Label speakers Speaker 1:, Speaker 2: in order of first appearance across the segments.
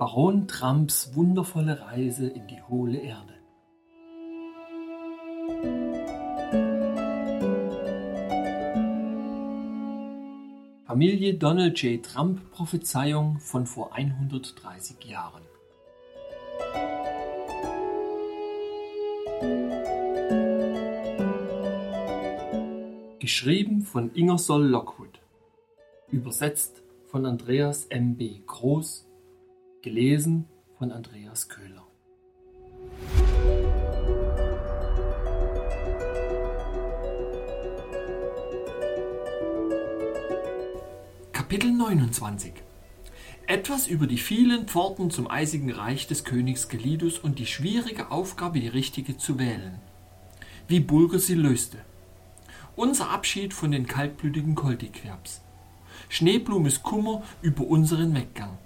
Speaker 1: Baron Trumps wundervolle Reise in die hohle Erde. Familie Donald J. Trump Prophezeiung von vor 130 Jahren. Geschrieben von Ingersoll Lockwood. Übersetzt von Andreas M. B. Groß. Gelesen von Andreas Köhler. Kapitel 29 Etwas über die vielen Pforten zum eisigen Reich des Königs Gelidus und die schwierige Aufgabe, die richtige zu wählen. Wie Bulger sie löste. Unser Abschied von den kaltblütigen Koltiquerbs. Schneeblumes Kummer über unseren Weggang.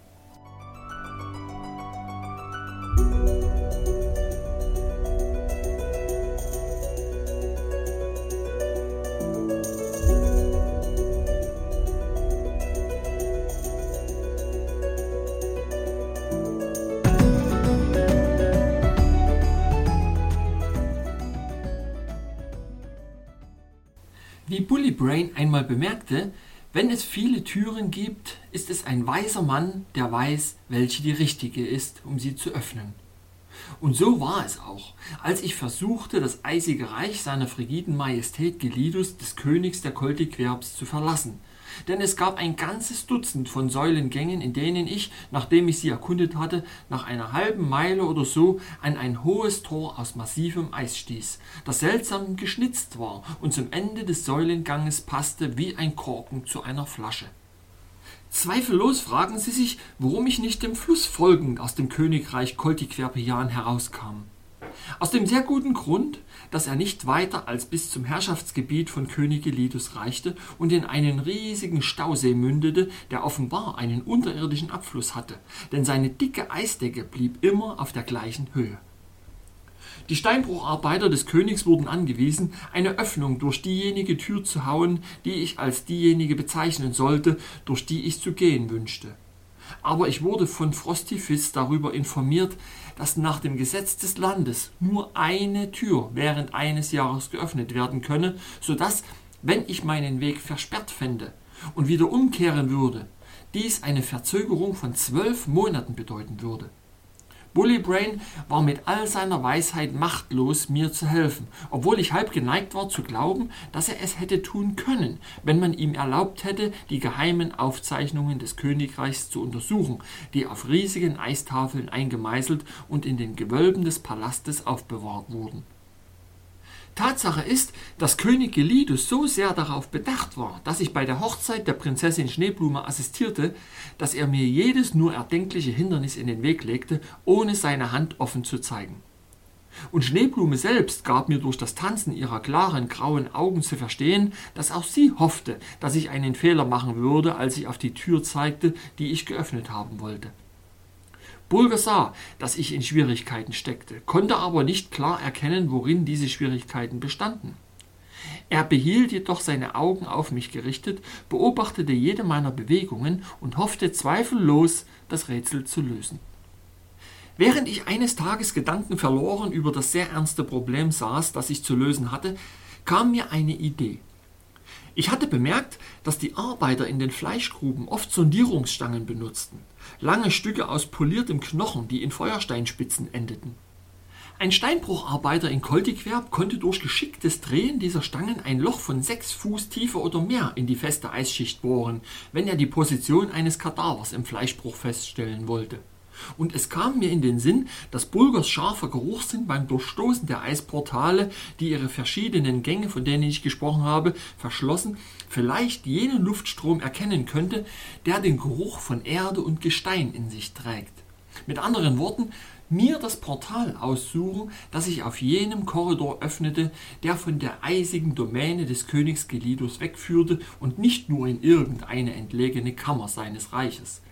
Speaker 1: Bemerkte, wenn es viele Türen gibt, ist es ein weiser Mann, der weiß, welche die richtige ist, um sie zu öffnen. Und so war es auch, als ich versuchte, das eisige Reich seiner frigiden Majestät Gelidus, des Königs der Koltiquerbs, zu verlassen – denn es gab ein ganzes Dutzend von Säulengängen, in denen ich, nachdem ich sie erkundet hatte, nach einer halben Meile oder so an ein hohes Tor aus massivem Eis stieß, das seltsam geschnitzt war und zum Ende des Säulenganges passte wie ein Korken zu einer Flasche. Zweifellos fragen Sie sich, warum ich nicht dem Fluss folgend aus dem Königreich Koltiquerpian herauskam. Aus dem sehr guten Grund, dass er nicht weiter als bis zum Herrschaftsgebiet von König Elidus reichte und in einen riesigen Stausee mündete, der offenbar einen unterirdischen Abfluss hatte, denn seine dicke Eisdecke blieb immer auf der gleichen Höhe. Die Steinbrucharbeiter des Königs wurden angewiesen, eine Öffnung durch diejenige Tür zu hauen, die ich als diejenige bezeichnen sollte, durch die ich zu gehen wünschte aber ich wurde von Frostifis darüber informiert, dass nach dem Gesetz des Landes nur eine Tür während eines Jahres geöffnet werden könne, so dass, wenn ich meinen Weg versperrt fände und wieder umkehren würde, dies eine Verzögerung von zwölf Monaten bedeuten würde. Bully Brain war mit all seiner Weisheit machtlos, mir zu helfen, obwohl ich halb geneigt war zu glauben, dass er es hätte tun können, wenn man ihm erlaubt hätte, die geheimen Aufzeichnungen des Königreichs zu untersuchen, die auf riesigen Eistafeln eingemeißelt und in den Gewölben des Palastes aufbewahrt wurden. Tatsache ist, dass König Gelidus so sehr darauf bedacht war, dass ich bei der Hochzeit der Prinzessin Schneeblume assistierte, dass er mir jedes nur erdenkliche Hindernis in den Weg legte, ohne seine Hand offen zu zeigen. Und Schneeblume selbst gab mir durch das Tanzen ihrer klaren grauen Augen zu verstehen, dass auch sie hoffte, dass ich einen Fehler machen würde, als ich auf die Tür zeigte, die ich geöffnet haben wollte. Bulger sah, dass ich in Schwierigkeiten steckte, konnte aber nicht klar erkennen, worin diese Schwierigkeiten bestanden. Er behielt jedoch seine Augen auf mich gerichtet, beobachtete jede meiner Bewegungen und hoffte zweifellos, das Rätsel zu lösen. Während ich eines Tages Gedanken verloren über das sehr ernste Problem saß, das ich zu lösen hatte, kam mir eine Idee. Ich hatte bemerkt, dass die Arbeiter in den Fleischgruben oft Sondierungsstangen benutzten, lange Stücke aus poliertem Knochen, die in Feuersteinspitzen endeten. Ein Steinbrucharbeiter in Koltiquerb konnte durch geschicktes Drehen dieser Stangen ein Loch von sechs Fuß Tiefe oder mehr in die feste Eisschicht bohren, wenn er die Position eines Kadavers im Fleischbruch feststellen wollte. Und es kam mir in den Sinn, dass Bulgers scharfer Geruchssinn beim Durchstoßen der Eisportale, die ihre verschiedenen Gänge, von denen ich gesprochen habe, verschlossen, vielleicht jenen Luftstrom erkennen könnte, der den Geruch von Erde und Gestein in sich trägt. Mit anderen Worten, mir das Portal aussuchen, das sich auf jenem Korridor öffnete, der von der eisigen Domäne des Königs Gelidus wegführte und nicht nur in irgendeine entlegene Kammer seines Reiches.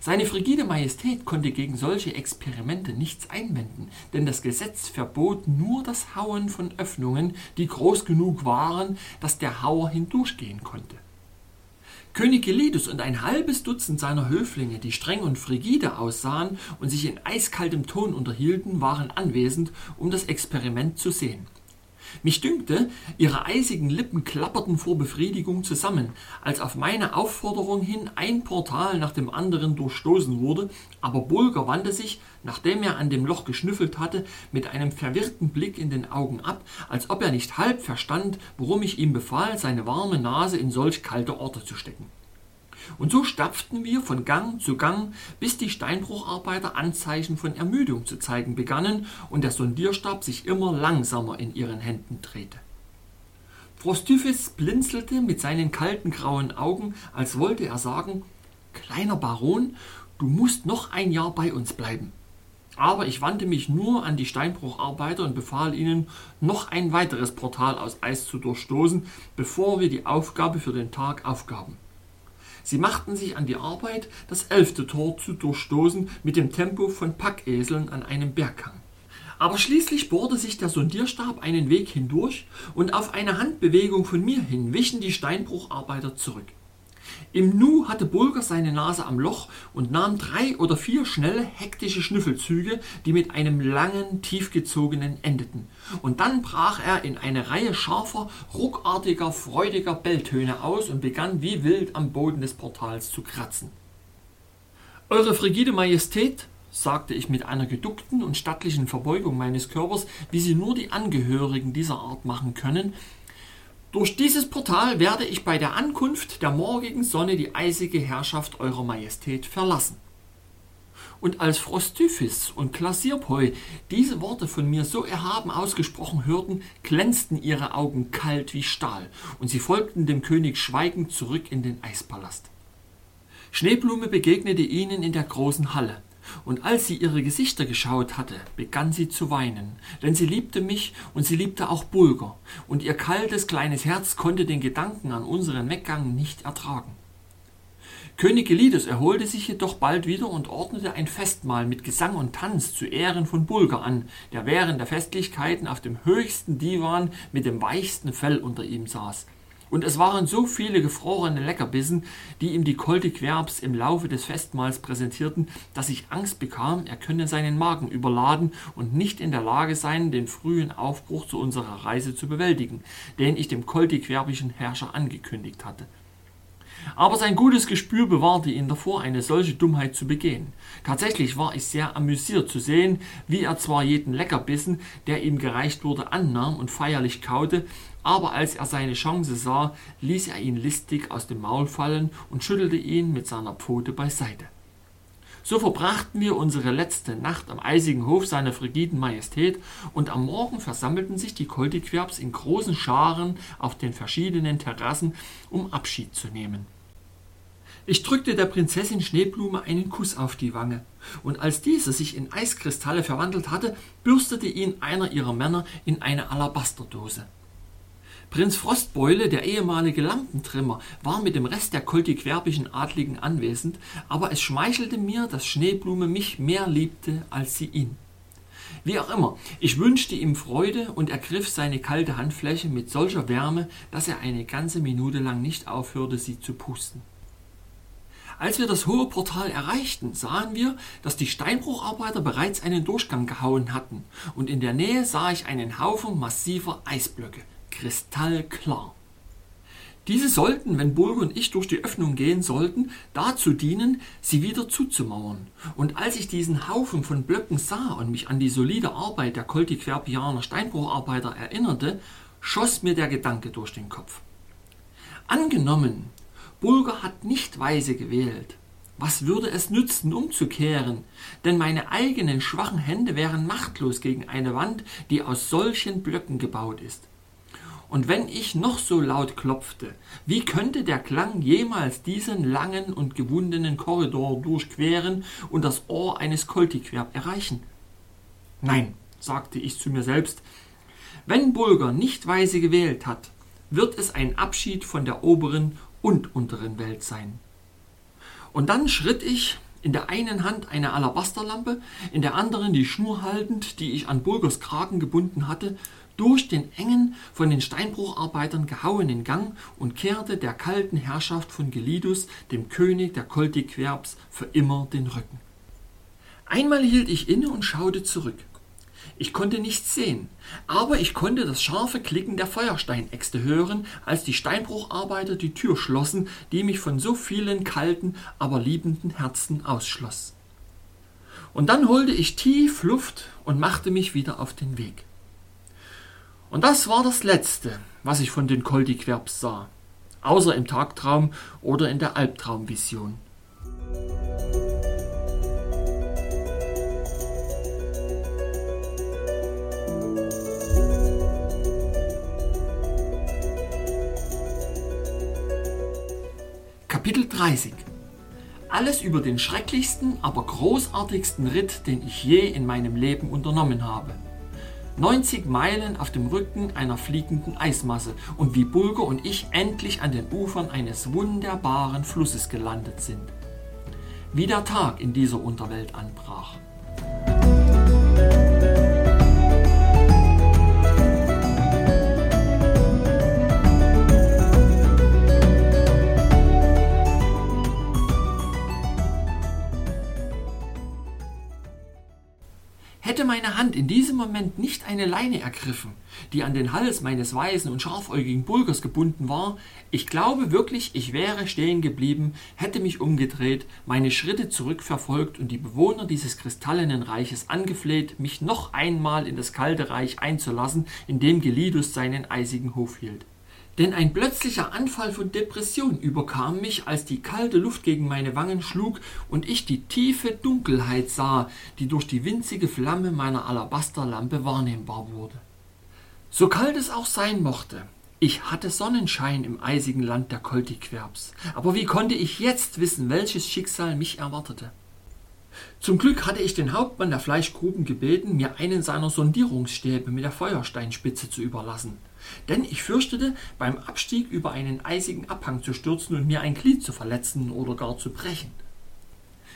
Speaker 1: Seine frigide Majestät konnte gegen solche Experimente nichts einwenden, denn das Gesetz verbot nur das Hauen von Öffnungen, die groß genug waren, dass der Hauer hindurchgehen konnte. König Gelidus und ein halbes Dutzend seiner Höflinge, die streng und frigide aussahen und sich in eiskaltem Ton unterhielten, waren anwesend, um das Experiment zu sehen. Mich dünkte, ihre eisigen Lippen klapperten vor Befriedigung zusammen, als auf meine Aufforderung hin ein Portal nach dem anderen durchstoßen wurde, aber Bulger wandte sich, nachdem er an dem Loch geschnüffelt hatte, mit einem verwirrten Blick in den Augen ab, als ob er nicht halb verstand, worum ich ihm befahl, seine warme Nase in solch kalte Orte zu stecken. Und so stapften wir von Gang zu Gang, bis die Steinbrucharbeiter Anzeichen von Ermüdung zu zeigen begannen und der Sondierstab sich immer langsamer in ihren Händen drehte. Frostüfis blinzelte mit seinen kalten grauen Augen, als wollte er sagen, kleiner Baron, du musst noch ein Jahr bei uns bleiben. Aber ich wandte mich nur an die Steinbrucharbeiter und befahl ihnen, noch ein weiteres Portal aus Eis zu durchstoßen, bevor wir die Aufgabe für den Tag aufgaben. Sie machten sich an die Arbeit, das elfte Tor zu durchstoßen mit dem Tempo von Packeseln an einem Berghang. Aber schließlich bohrte sich der Sondierstab einen Weg hindurch und auf eine Handbewegung von mir hin wichen die Steinbrucharbeiter zurück. Im Nu hatte Bulger seine Nase am Loch und nahm drei oder vier schnelle, hektische Schnüffelzüge, die mit einem langen, tiefgezogenen endeten. Und dann brach er in eine Reihe scharfer, ruckartiger, freudiger Belltöne aus und begann wie wild am Boden des Portals zu kratzen. Eure frigide Majestät, sagte ich mit einer geduckten und stattlichen Verbeugung meines Körpers, wie sie nur die Angehörigen dieser Art machen können, durch dieses Portal werde ich bei der Ankunft der morgigen Sonne die eisige Herrschaft Eurer Majestät verlassen. Und als Frostyphis und Klasirpoi diese Worte von mir so erhaben ausgesprochen hörten, glänzten ihre Augen kalt wie Stahl, und sie folgten dem König schweigend zurück in den Eispalast. Schneeblume begegnete ihnen in der großen Halle, und als sie ihre Gesichter geschaut hatte, begann sie zu weinen, denn sie liebte mich und sie liebte auch Bulger, und ihr kaltes kleines Herz konnte den Gedanken an unseren Weggang nicht ertragen. König Gelidus erholte sich jedoch bald wieder und ordnete ein Festmahl mit Gesang und Tanz zu Ehren von Bulger an, der während der Festlichkeiten auf dem höchsten Divan mit dem weichsten Fell unter ihm saß. Und es waren so viele gefrorene Leckerbissen, die ihm die Koltequerbs im Laufe des Festmahls präsentierten, dass ich Angst bekam, er könne seinen Magen überladen und nicht in der Lage sein, den frühen Aufbruch zu unserer Reise zu bewältigen, den ich dem koltequerbischen Herrscher angekündigt hatte. Aber sein gutes Gespür bewahrte ihn davor, eine solche Dummheit zu begehen. Tatsächlich war ich sehr amüsiert zu sehen, wie er zwar jeden Leckerbissen, der ihm gereicht wurde, annahm und feierlich kaute, aber als er seine Chance sah, ließ er ihn listig aus dem Maul fallen und schüttelte ihn mit seiner Pfote beiseite. So verbrachten wir unsere letzte Nacht am eisigen Hof seiner frigiden Majestät und am Morgen versammelten sich die Koltiquerbs in großen Scharen auf den verschiedenen Terrassen, um Abschied zu nehmen. Ich drückte der Prinzessin Schneeblume einen Kuss auf die Wange, und als diese sich in Eiskristalle verwandelt hatte, bürstete ihn einer ihrer Männer in eine Alabasterdose. Prinz Frostbeule, der ehemalige Lampentrimmer, war mit dem Rest der koltiquerbischen Adligen anwesend, aber es schmeichelte mir, dass Schneeblume mich mehr liebte als sie ihn. Wie auch immer, ich wünschte ihm Freude und ergriff seine kalte Handfläche mit solcher Wärme, dass er eine ganze Minute lang nicht aufhörte, sie zu pusten. Als wir das hohe Portal erreichten, sahen wir, dass die Steinbrucharbeiter bereits einen Durchgang gehauen hatten, und in der Nähe sah ich einen Haufen massiver Eisblöcke kristallklar. Diese sollten, wenn Bulger und ich durch die Öffnung gehen sollten, dazu dienen, sie wieder zuzumauern. Und als ich diesen Haufen von Blöcken sah und mich an die solide Arbeit der Koltiquerpianer Steinbrucharbeiter erinnerte, schoss mir der Gedanke durch den Kopf. Angenommen, Bulger hat nicht weise gewählt. Was würde es nützen, umzukehren? Denn meine eigenen schwachen Hände wären machtlos gegen eine Wand, die aus solchen Blöcken gebaut ist. Und wenn ich noch so laut klopfte, wie könnte der Klang jemals diesen langen und gewundenen Korridor durchqueren und das Ohr eines Koltiquerb erreichen? Nein, sagte ich zu mir selbst, wenn Bulger nicht weise gewählt hat, wird es ein Abschied von der oberen und unteren Welt sein. Und dann schritt ich, in der einen Hand eine Alabasterlampe, in der anderen die Schnur haltend, die ich an Bulgers Kragen gebunden hatte, durch den engen, von den Steinbrucharbeitern gehauenen Gang und kehrte der kalten Herrschaft von Gelidus, dem König der Koltiquerbs, für immer den Rücken. Einmal hielt ich inne und schaute zurück. Ich konnte nichts sehen, aber ich konnte das scharfe Klicken der Feuersteinäxte hören, als die Steinbrucharbeiter die Tür schlossen, die mich von so vielen kalten, aber liebenden Herzen ausschloss. Und dann holte ich tief Luft und machte mich wieder auf den Weg. Und das war das Letzte, was ich von den Koldiquerbs sah, außer im Tagtraum oder in der Albtraumvision. Kapitel 30 Alles über den schrecklichsten, aber großartigsten Ritt, den ich je in meinem Leben unternommen habe. 90 Meilen auf dem Rücken einer fliegenden Eismasse und wie Bulger und ich endlich an den Ufern eines wunderbaren Flusses gelandet sind. Wie der Tag in dieser Unterwelt anbrach. Hätte meine Hand in diesem Moment nicht eine Leine ergriffen, die an den Hals meines weißen und scharfäugigen Bulgers gebunden war, ich glaube wirklich, ich wäre stehen geblieben, hätte mich umgedreht, meine Schritte zurückverfolgt und die Bewohner dieses kristallenen Reiches angefleht, mich noch einmal in das kalte Reich einzulassen, in dem Gelidus seinen eisigen Hof hielt. Denn ein plötzlicher Anfall von Depression überkam mich, als die kalte Luft gegen meine Wangen schlug und ich die tiefe Dunkelheit sah, die durch die winzige Flamme meiner Alabasterlampe wahrnehmbar wurde. So kalt es auch sein mochte, ich hatte Sonnenschein im eisigen Land der Koltiquerbs, aber wie konnte ich jetzt wissen, welches Schicksal mich erwartete? Zum Glück hatte ich den Hauptmann der Fleischgruben gebeten, mir einen seiner Sondierungsstäbe mit der Feuersteinspitze zu überlassen denn ich fürchtete, beim Abstieg über einen eisigen Abhang zu stürzen und mir ein Glied zu verletzen oder gar zu brechen.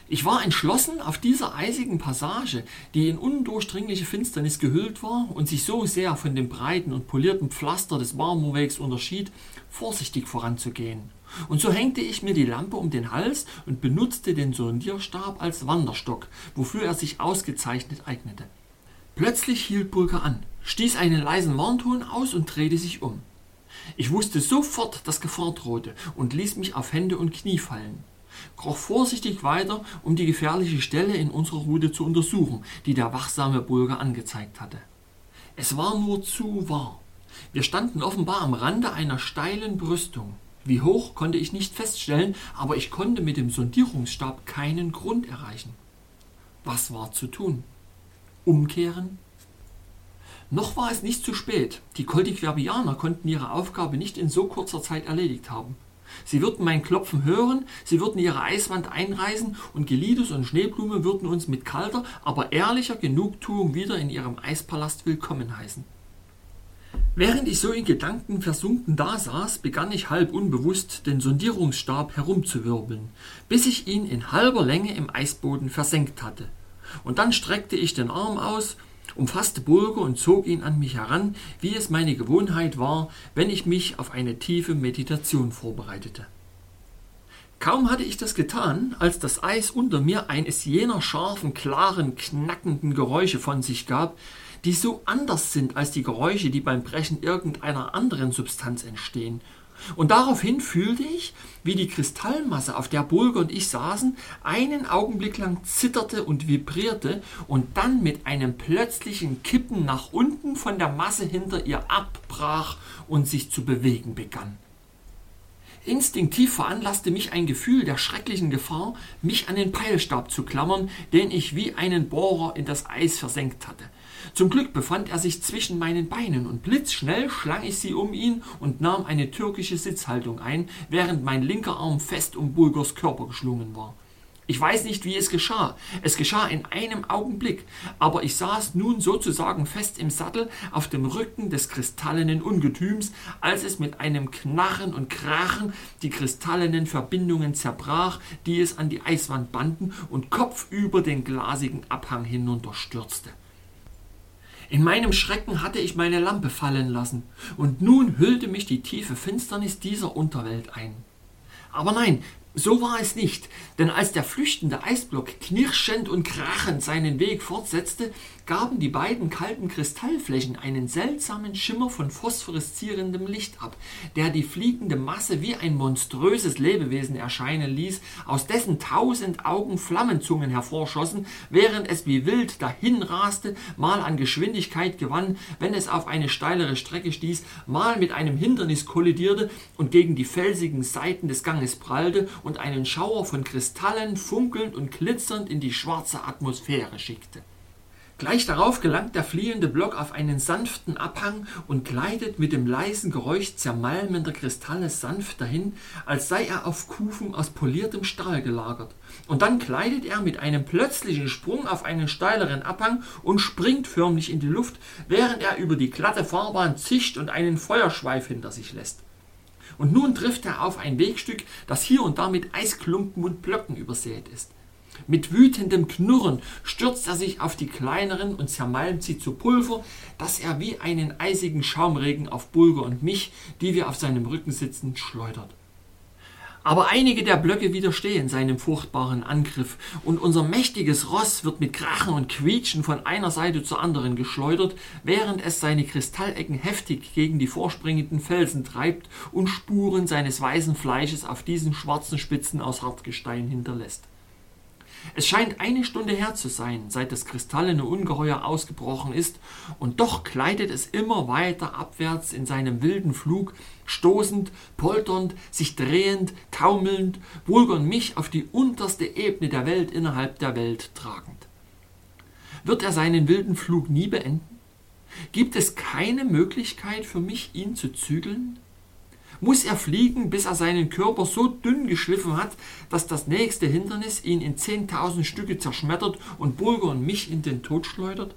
Speaker 1: Ich war entschlossen, auf dieser eisigen Passage, die in undurchdringliche Finsternis gehüllt war und sich so sehr von dem breiten und polierten Pflaster des Marmorwegs unterschied, vorsichtig voranzugehen. Und so hängte ich mir die Lampe um den Hals und benutzte den Sondierstab als Wanderstock, wofür er sich ausgezeichnet eignete. Plötzlich hielt Bulger an stieß einen leisen Warnton aus und drehte sich um. Ich wusste sofort, dass Gefahr drohte und ließ mich auf Hände und Knie fallen, kroch vorsichtig weiter, um die gefährliche Stelle in unserer Route zu untersuchen, die der wachsame Bulger angezeigt hatte. Es war nur zu wahr. Wir standen offenbar am Rande einer steilen Brüstung. Wie hoch konnte ich nicht feststellen, aber ich konnte mit dem Sondierungsstab keinen Grund erreichen. Was war zu tun? Umkehren? Noch war es nicht zu spät. Die Koltiquerbianer konnten ihre Aufgabe nicht in so kurzer Zeit erledigt haben. Sie würden mein Klopfen hören, sie würden ihre Eiswand einreißen und Gelidus und Schneeblume würden uns mit kalter, aber ehrlicher Genugtuung wieder in ihrem Eispalast willkommen heißen. Während ich so in Gedanken versunken dasaß, begann ich halb unbewusst den Sondierungsstab herumzuwirbeln, bis ich ihn in halber Länge im Eisboden versenkt hatte. Und dann streckte ich den Arm aus umfasste Bulger und zog ihn an mich heran, wie es meine Gewohnheit war, wenn ich mich auf eine tiefe Meditation vorbereitete. Kaum hatte ich das getan, als das Eis unter mir eines jener scharfen, klaren, knackenden Geräusche von sich gab, die so anders sind als die Geräusche, die beim Brechen irgendeiner anderen Substanz entstehen und daraufhin fühlte ich, wie die Kristallmasse, auf der Bulger und ich saßen, einen Augenblick lang zitterte und vibrierte und dann mit einem plötzlichen Kippen nach unten von der Masse hinter ihr abbrach und sich zu bewegen begann. Instinktiv veranlasste mich ein Gefühl der schrecklichen Gefahr, mich an den Peilstab zu klammern, den ich wie einen Bohrer in das Eis versenkt hatte. Zum Glück befand er sich zwischen meinen Beinen und blitzschnell schlang ich sie um ihn und nahm eine türkische Sitzhaltung ein, während mein linker Arm fest um Bulgers Körper geschlungen war. Ich weiß nicht, wie es geschah. Es geschah in einem Augenblick, aber ich saß nun sozusagen fest im Sattel auf dem Rücken des kristallenen Ungetüms, als es mit einem Knarren und Krachen die kristallenen Verbindungen zerbrach, die es an die Eiswand banden und kopfüber den glasigen Abhang hinunterstürzte. In meinem Schrecken hatte ich meine Lampe fallen lassen, und nun hüllte mich die tiefe Finsternis dieser Unterwelt ein. Aber nein, so war es nicht, denn als der flüchtende Eisblock knirschend und krachend seinen Weg fortsetzte, gaben die beiden kalten Kristallflächen einen seltsamen Schimmer von phosphoreszierendem Licht ab, der die fliegende Masse wie ein monströses Lebewesen erscheinen ließ, aus dessen tausend Augen Flammenzungen hervorschossen, während es wie wild dahinraste, mal an Geschwindigkeit gewann, wenn es auf eine steilere Strecke stieß, mal mit einem Hindernis kollidierte und gegen die felsigen Seiten des Ganges prallte und einen Schauer von Kristallen funkelnd und glitzernd in die schwarze Atmosphäre schickte. Gleich darauf gelangt der fliehende Block auf einen sanften Abhang und gleitet mit dem leisen Geräusch zermalmender Kristalle sanft dahin, als sei er auf Kufen aus poliertem Stahl gelagert. Und dann gleitet er mit einem plötzlichen Sprung auf einen steileren Abhang und springt förmlich in die Luft, während er über die glatte Fahrbahn zischt und einen Feuerschweif hinter sich lässt. Und nun trifft er auf ein Wegstück, das hier und da mit Eisklumpen und Blöcken übersät ist. Mit wütendem Knurren stürzt er sich auf die kleineren und zermalmt sie zu Pulver, dass er wie einen eisigen Schaumregen auf Bulger und mich, die wir auf seinem Rücken sitzen, schleudert. Aber einige der Blöcke widerstehen seinem furchtbaren Angriff, und unser mächtiges Ross wird mit Krachen und Quietschen von einer Seite zur anderen geschleudert, während es seine Kristallecken heftig gegen die vorspringenden Felsen treibt und Spuren seines weißen Fleisches auf diesen schwarzen Spitzen aus Hartgestein hinterlässt. Es scheint eine Stunde her zu sein, seit das kristallene Ungeheuer ausgebrochen ist, und doch gleitet es immer weiter abwärts in seinem wilden Flug, stoßend, polternd, sich drehend, taumelnd, Bulgern mich auf die unterste Ebene der Welt innerhalb der Welt tragend. Wird er seinen wilden Flug nie beenden? Gibt es keine Möglichkeit für mich, ihn zu zügeln? Muss er fliegen, bis er seinen Körper so dünn geschliffen hat, dass das nächste Hindernis ihn in 10.000 Stücke zerschmettert und Burger und mich in den Tod schleudert?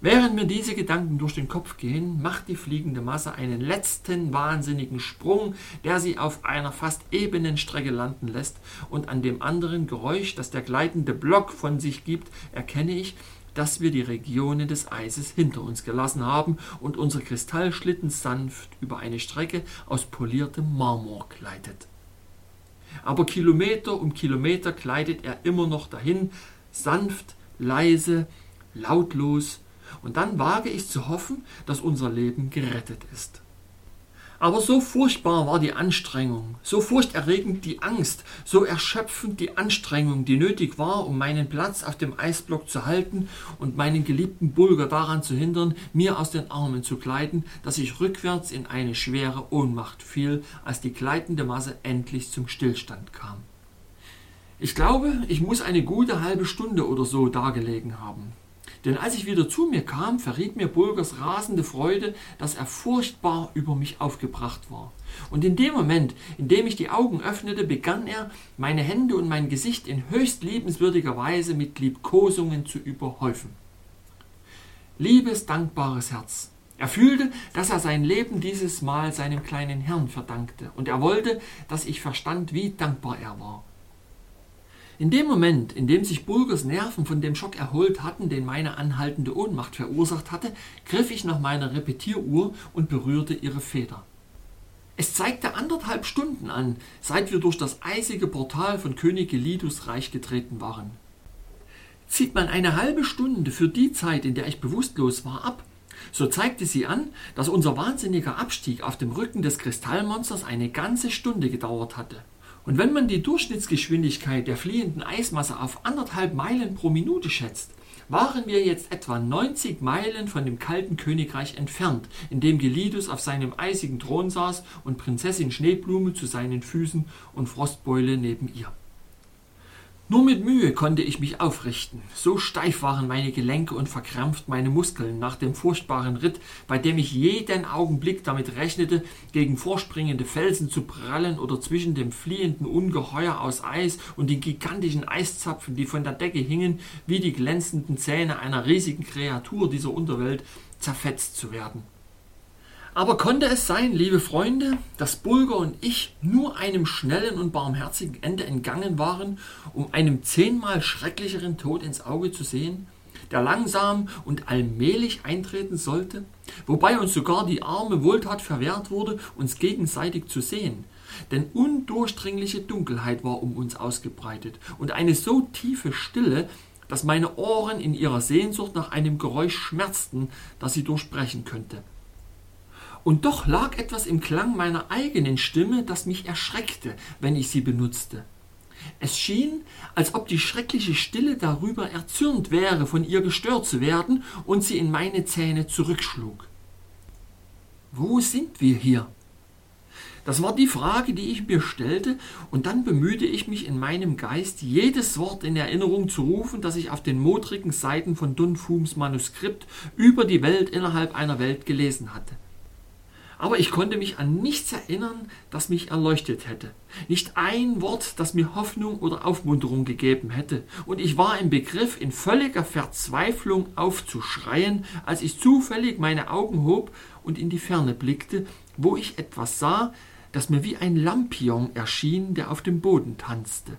Speaker 1: Während mir diese Gedanken durch den Kopf gehen, macht die fliegende Masse einen letzten wahnsinnigen Sprung, der sie auf einer fast ebenen Strecke landen lässt, und an dem anderen Geräusch, das der gleitende Block von sich gibt, erkenne ich, dass wir die Regionen des Eises hinter uns gelassen haben und unser Kristallschlitten sanft über eine Strecke aus poliertem Marmor gleitet. Aber Kilometer um Kilometer gleitet er immer noch dahin, sanft, leise, lautlos, und dann wage ich zu hoffen, dass unser Leben gerettet ist. Aber so furchtbar war die Anstrengung, so furchterregend die Angst, so erschöpfend die Anstrengung, die nötig war, um meinen Platz auf dem Eisblock zu halten und meinen geliebten Bulger daran zu hindern, mir aus den Armen zu gleiten, dass ich rückwärts in eine schwere Ohnmacht fiel, als die gleitende Masse endlich zum Stillstand kam. Ich glaube, ich muss eine gute halbe Stunde oder so dagelegen haben. Denn als ich wieder zu mir kam, verriet mir Bulgers rasende Freude, dass er furchtbar über mich aufgebracht war. Und in dem Moment, in dem ich die Augen öffnete, begann er, meine Hände und mein Gesicht in höchst liebenswürdiger Weise mit Liebkosungen zu überhäufen. Liebes, dankbares Herz. Er fühlte, dass er sein Leben dieses Mal seinem kleinen Herrn verdankte, und er wollte, dass ich verstand, wie dankbar er war. In dem Moment, in dem sich Bulgers Nerven von dem Schock erholt hatten, den meine anhaltende Ohnmacht verursacht hatte, griff ich nach meiner Repetieruhr und berührte ihre Feder. Es zeigte anderthalb Stunden an, seit wir durch das eisige Portal von König Gelidus Reich getreten waren. Zieht man eine halbe Stunde für die Zeit, in der ich bewusstlos war, ab, so zeigte sie an, dass unser wahnsinniger Abstieg auf dem Rücken des Kristallmonsters eine ganze Stunde gedauert hatte. Und wenn man die Durchschnittsgeschwindigkeit der fliehenden Eismasse auf anderthalb Meilen pro Minute schätzt, waren wir jetzt etwa 90 Meilen von dem kalten Königreich entfernt, in dem Gelidus auf seinem eisigen Thron saß und Prinzessin Schneeblume zu seinen Füßen und Frostbeule neben ihr. Nur mit Mühe konnte ich mich aufrichten. So steif waren meine Gelenke und verkrampft meine Muskeln nach dem furchtbaren Ritt, bei dem ich jeden Augenblick damit rechnete, gegen vorspringende Felsen zu prallen oder zwischen dem fliehenden Ungeheuer aus Eis und den gigantischen Eiszapfen, die von der Decke hingen, wie die glänzenden Zähne einer riesigen Kreatur dieser Unterwelt, zerfetzt zu werden. Aber konnte es sein, liebe Freunde, dass Bulger und ich nur einem schnellen und barmherzigen Ende entgangen waren, um einem zehnmal schrecklicheren Tod ins Auge zu sehen, der langsam und allmählich eintreten sollte, wobei uns sogar die arme Wohltat verwehrt wurde, uns gegenseitig zu sehen, denn undurchdringliche Dunkelheit war um uns ausgebreitet und eine so tiefe Stille, dass meine Ohren in ihrer Sehnsucht nach einem Geräusch schmerzten, das sie durchbrechen könnte. Und doch lag etwas im Klang meiner eigenen Stimme, das mich erschreckte, wenn ich sie benutzte. Es schien, als ob die schreckliche Stille darüber erzürnt wäre, von ihr gestört zu werden und sie in meine Zähne zurückschlug. Wo sind wir hier? Das war die Frage, die ich mir stellte, und dann bemühte ich mich in meinem Geist, jedes Wort in Erinnerung zu rufen, das ich auf den modrigen Seiten von Dunfums Manuskript über die Welt innerhalb einer Welt gelesen hatte. Aber ich konnte mich an nichts erinnern, das mich erleuchtet hätte. Nicht ein Wort, das mir Hoffnung oder Aufmunterung gegeben hätte. Und ich war im Begriff, in völliger Verzweiflung aufzuschreien, als ich zufällig meine Augen hob und in die Ferne blickte, wo ich etwas sah, das mir wie ein Lampion erschien, der auf dem Boden tanzte.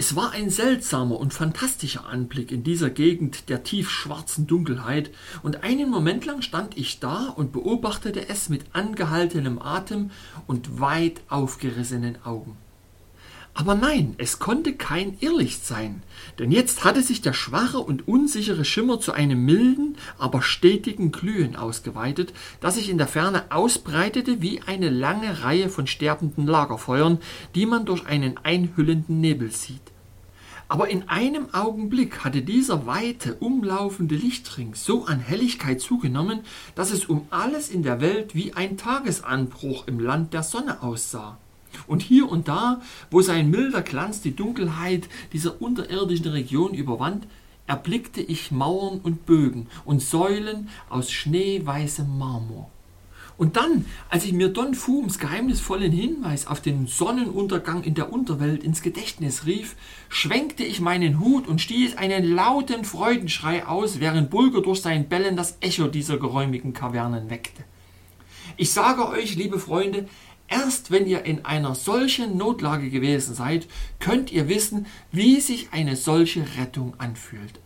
Speaker 1: Es war ein seltsamer und fantastischer Anblick in dieser Gegend der tiefschwarzen Dunkelheit, und einen Moment lang stand ich da und beobachtete es mit angehaltenem Atem und weit aufgerissenen Augen. Aber nein, es konnte kein Irrlicht sein, denn jetzt hatte sich der schwache und unsichere Schimmer zu einem milden, aber stetigen Glühen ausgeweitet, das sich in der Ferne ausbreitete wie eine lange Reihe von sterbenden Lagerfeuern, die man durch einen einhüllenden Nebel sieht. Aber in einem Augenblick hatte dieser weite, umlaufende Lichtring so an Helligkeit zugenommen, dass es um alles in der Welt wie ein Tagesanbruch im Land der Sonne aussah. Und hier und da, wo sein milder Glanz die Dunkelheit dieser unterirdischen Region überwand, erblickte ich Mauern und Bögen und Säulen aus schneeweißem Marmor. Und dann, als ich mir Don Fums geheimnisvollen Hinweis auf den Sonnenuntergang in der Unterwelt ins Gedächtnis rief, schwenkte ich meinen Hut und stieß einen lauten Freudenschrei aus, während Bulger durch sein Bellen das Echo dieser geräumigen Kavernen weckte. Ich sage euch, liebe Freunde, Erst wenn ihr in einer solchen Notlage gewesen seid, könnt ihr wissen, wie sich eine solche Rettung anfühlt.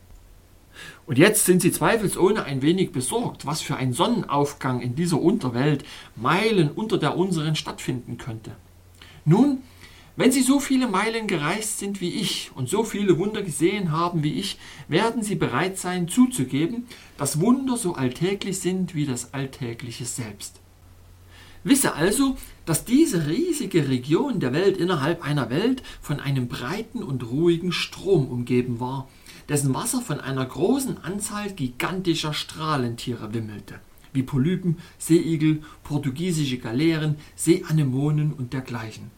Speaker 1: Und jetzt sind sie zweifelsohne ein wenig besorgt, was für ein Sonnenaufgang in dieser Unterwelt Meilen unter der unseren stattfinden könnte. Nun, wenn Sie so viele Meilen gereist sind wie ich und so viele Wunder gesehen haben wie ich, werden Sie bereit sein zuzugeben, dass Wunder so alltäglich sind wie das Alltägliche selbst. Wisse also, dass diese riesige Region der Welt innerhalb einer Welt von einem breiten und ruhigen Strom umgeben war, dessen Wasser von einer großen Anzahl gigantischer Strahlentiere wimmelte, wie Polypen, Seeigel, portugiesische Galeeren, Seeanemonen und dergleichen.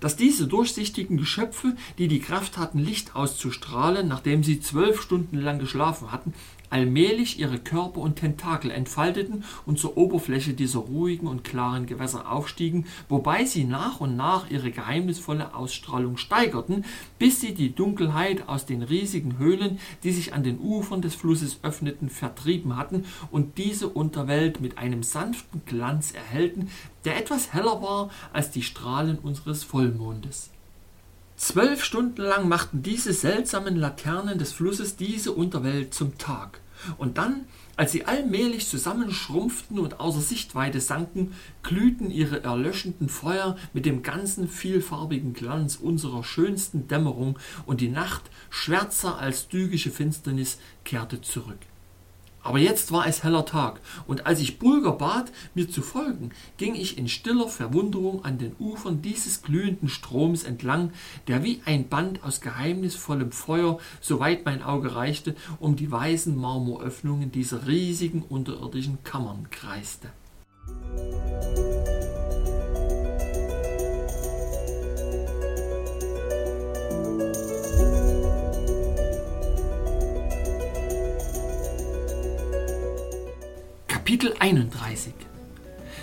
Speaker 1: Dass diese durchsichtigen Geschöpfe, die die Kraft hatten, Licht auszustrahlen, nachdem sie zwölf Stunden lang geschlafen hatten, allmählich ihre Körper und Tentakel entfalteten und zur Oberfläche dieser ruhigen und klaren Gewässer aufstiegen, wobei sie nach und nach ihre geheimnisvolle Ausstrahlung steigerten, bis sie die Dunkelheit aus den riesigen Höhlen, die sich an den Ufern des Flusses öffneten, vertrieben hatten und diese Unterwelt mit einem sanften Glanz erhellten, der etwas heller war als die Strahlen unseres Vollmondes. Zwölf Stunden lang machten diese seltsamen Laternen des Flusses diese Unterwelt zum Tag. Und dann, als sie allmählich zusammenschrumpften und außer Sichtweite sanken, glühten ihre erlöschenden Feuer mit dem ganzen vielfarbigen Glanz unserer schönsten Dämmerung, und die Nacht, schwärzer als dügische Finsternis, kehrte zurück. Aber jetzt war es heller Tag, und als ich Bulger bat, mir zu folgen, ging ich in stiller Verwunderung an den Ufern dieses glühenden Stroms entlang, der wie ein Band aus geheimnisvollem Feuer, soweit mein Auge reichte, um die weißen Marmoröffnungen dieser riesigen unterirdischen Kammern kreiste. Kapitel 31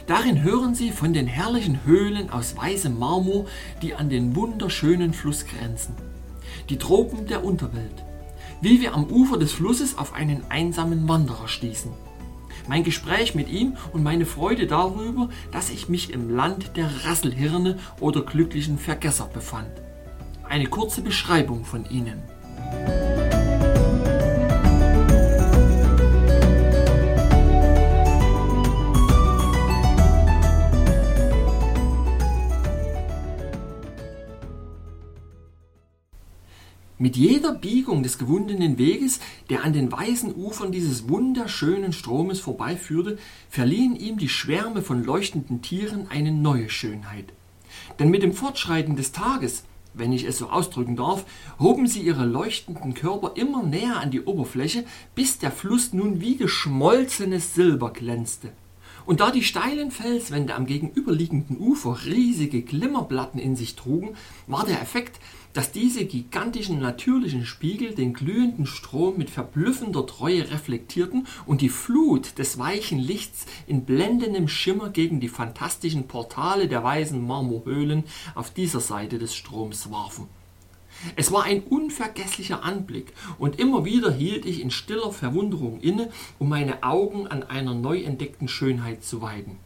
Speaker 1: Darin hören Sie von den herrlichen Höhlen aus weißem Marmor, die an den wunderschönen Fluss grenzen. Die Tropen der Unterwelt. Wie wir am Ufer des Flusses auf einen einsamen Wanderer stießen. Mein Gespräch mit ihm und meine Freude darüber, dass ich mich im Land der Rasselhirne oder glücklichen Vergesser befand. Eine kurze Beschreibung von ihnen. Mit jeder Biegung des gewundenen Weges, der an den weißen Ufern dieses wunderschönen Stromes vorbeiführte, verliehen ihm die Schwärme von leuchtenden Tieren eine neue Schönheit. Denn mit dem Fortschreiten des Tages, wenn ich es so ausdrücken darf, hoben sie ihre leuchtenden Körper immer näher an die Oberfläche, bis der Fluss nun wie geschmolzenes Silber glänzte. Und da die steilen Felswände am gegenüberliegenden Ufer riesige Glimmerplatten in sich trugen, war der Effekt, dass diese gigantischen natürlichen Spiegel den glühenden Strom mit verblüffender Treue reflektierten und die Flut des weichen Lichts in blendendem Schimmer gegen die fantastischen Portale der weißen Marmorhöhlen auf dieser Seite des Stroms warfen. Es war ein unvergesslicher Anblick, und immer wieder hielt ich in stiller Verwunderung inne, um meine Augen an einer neu entdeckten Schönheit zu weiden.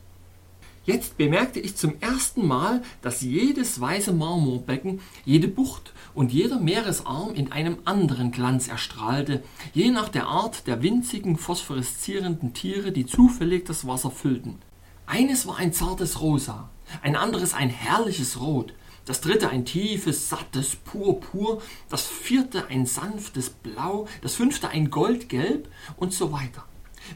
Speaker 1: Jetzt bemerkte ich zum ersten Mal, dass jedes weiße Marmorbecken, jede Bucht und jeder Meeresarm in einem anderen Glanz erstrahlte, je nach der Art der winzigen phosphoreszierenden Tiere, die zufällig das Wasser füllten. Eines war ein zartes Rosa, ein anderes ein herrliches Rot, das dritte ein tiefes, sattes Purpur, das vierte ein sanftes Blau, das fünfte ein Goldgelb und so weiter.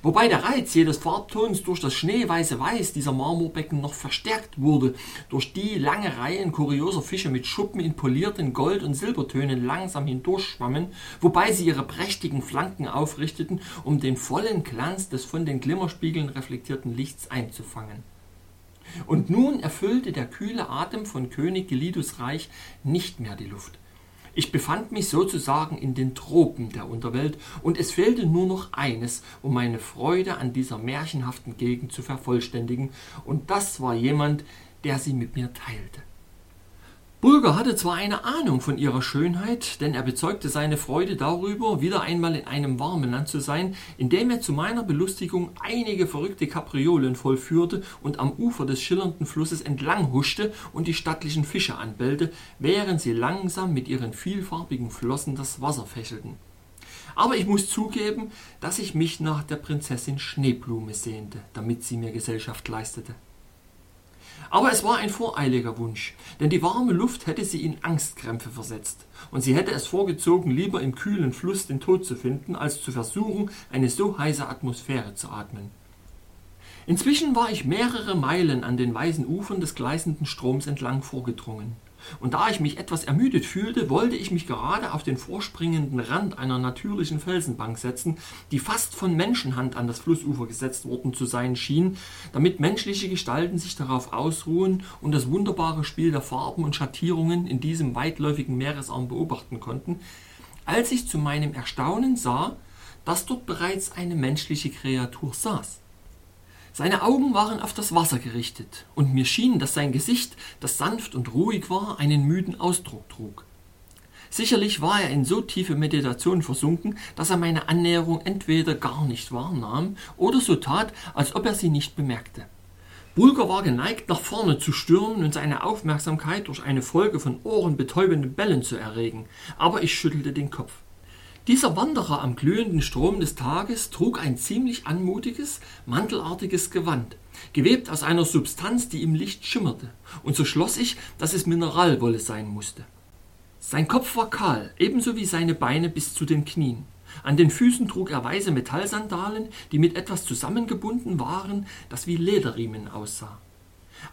Speaker 1: Wobei der Reiz jedes Farbtons durch das schneeweiße Weiß dieser Marmorbecken noch verstärkt wurde, durch die lange Reihen kurioser Fische mit Schuppen in polierten Gold- und Silbertönen langsam hindurchschwammen, wobei sie ihre prächtigen Flanken aufrichteten, um den vollen Glanz des von den Glimmerspiegeln reflektierten Lichts einzufangen. Und nun erfüllte der kühle Atem von König Gelidus Reich nicht mehr die Luft. Ich befand mich sozusagen in den Tropen der Unterwelt und es fehlte nur noch eines, um meine Freude an dieser märchenhaften Gegend zu vervollständigen, und das war jemand, der sie mit mir teilte. Bulger hatte zwar eine Ahnung von ihrer Schönheit, denn er bezeugte seine Freude darüber, wieder einmal in einem warmen Land zu sein, indem er zu meiner Belustigung einige verrückte Kapriolen vollführte und am Ufer des schillernden Flusses entlang huschte und die stattlichen Fische anbellte, während sie langsam mit ihren vielfarbigen Flossen das Wasser fächelten. Aber ich muss zugeben, dass ich mich nach der Prinzessin Schneeblume sehnte, damit sie mir Gesellschaft leistete. Aber es war ein voreiliger Wunsch, denn die warme Luft hätte sie in Angstkrämpfe versetzt, und sie hätte es vorgezogen, lieber im kühlen Fluss den Tod zu finden, als zu versuchen, eine so heiße Atmosphäre zu atmen. Inzwischen war ich mehrere Meilen an den weißen Ufern des gleißenden Stroms entlang vorgedrungen und da ich mich etwas ermüdet fühlte, wollte ich mich gerade auf den vorspringenden Rand einer natürlichen Felsenbank setzen, die fast von Menschenhand an das Flussufer gesetzt worden zu sein schien, damit menschliche Gestalten sich darauf ausruhen und das wunderbare Spiel der Farben und Schattierungen in diesem weitläufigen Meeresarm beobachten konnten, als ich zu meinem Erstaunen sah, dass dort bereits eine menschliche Kreatur saß. Seine Augen waren auf das Wasser gerichtet, und mir schien, dass sein Gesicht, das sanft und ruhig war, einen müden Ausdruck trug. Sicherlich war er in so tiefe Meditation versunken, dass er meine Annäherung entweder gar nicht wahrnahm oder so tat, als ob er sie nicht bemerkte. Bulger war geneigt, nach vorne zu stürmen und seine Aufmerksamkeit durch eine Folge von ohrenbetäubenden Bällen zu erregen, aber ich schüttelte den Kopf. Dieser Wanderer am glühenden Strom des Tages trug ein ziemlich anmutiges, mantelartiges Gewand, gewebt aus einer Substanz, die im Licht schimmerte, und so schloss ich, dass es Mineralwolle sein musste. Sein Kopf war kahl, ebenso wie seine Beine bis zu den Knien. An den Füßen trug er weiße Metallsandalen, die mit etwas zusammengebunden waren, das wie Lederriemen aussah.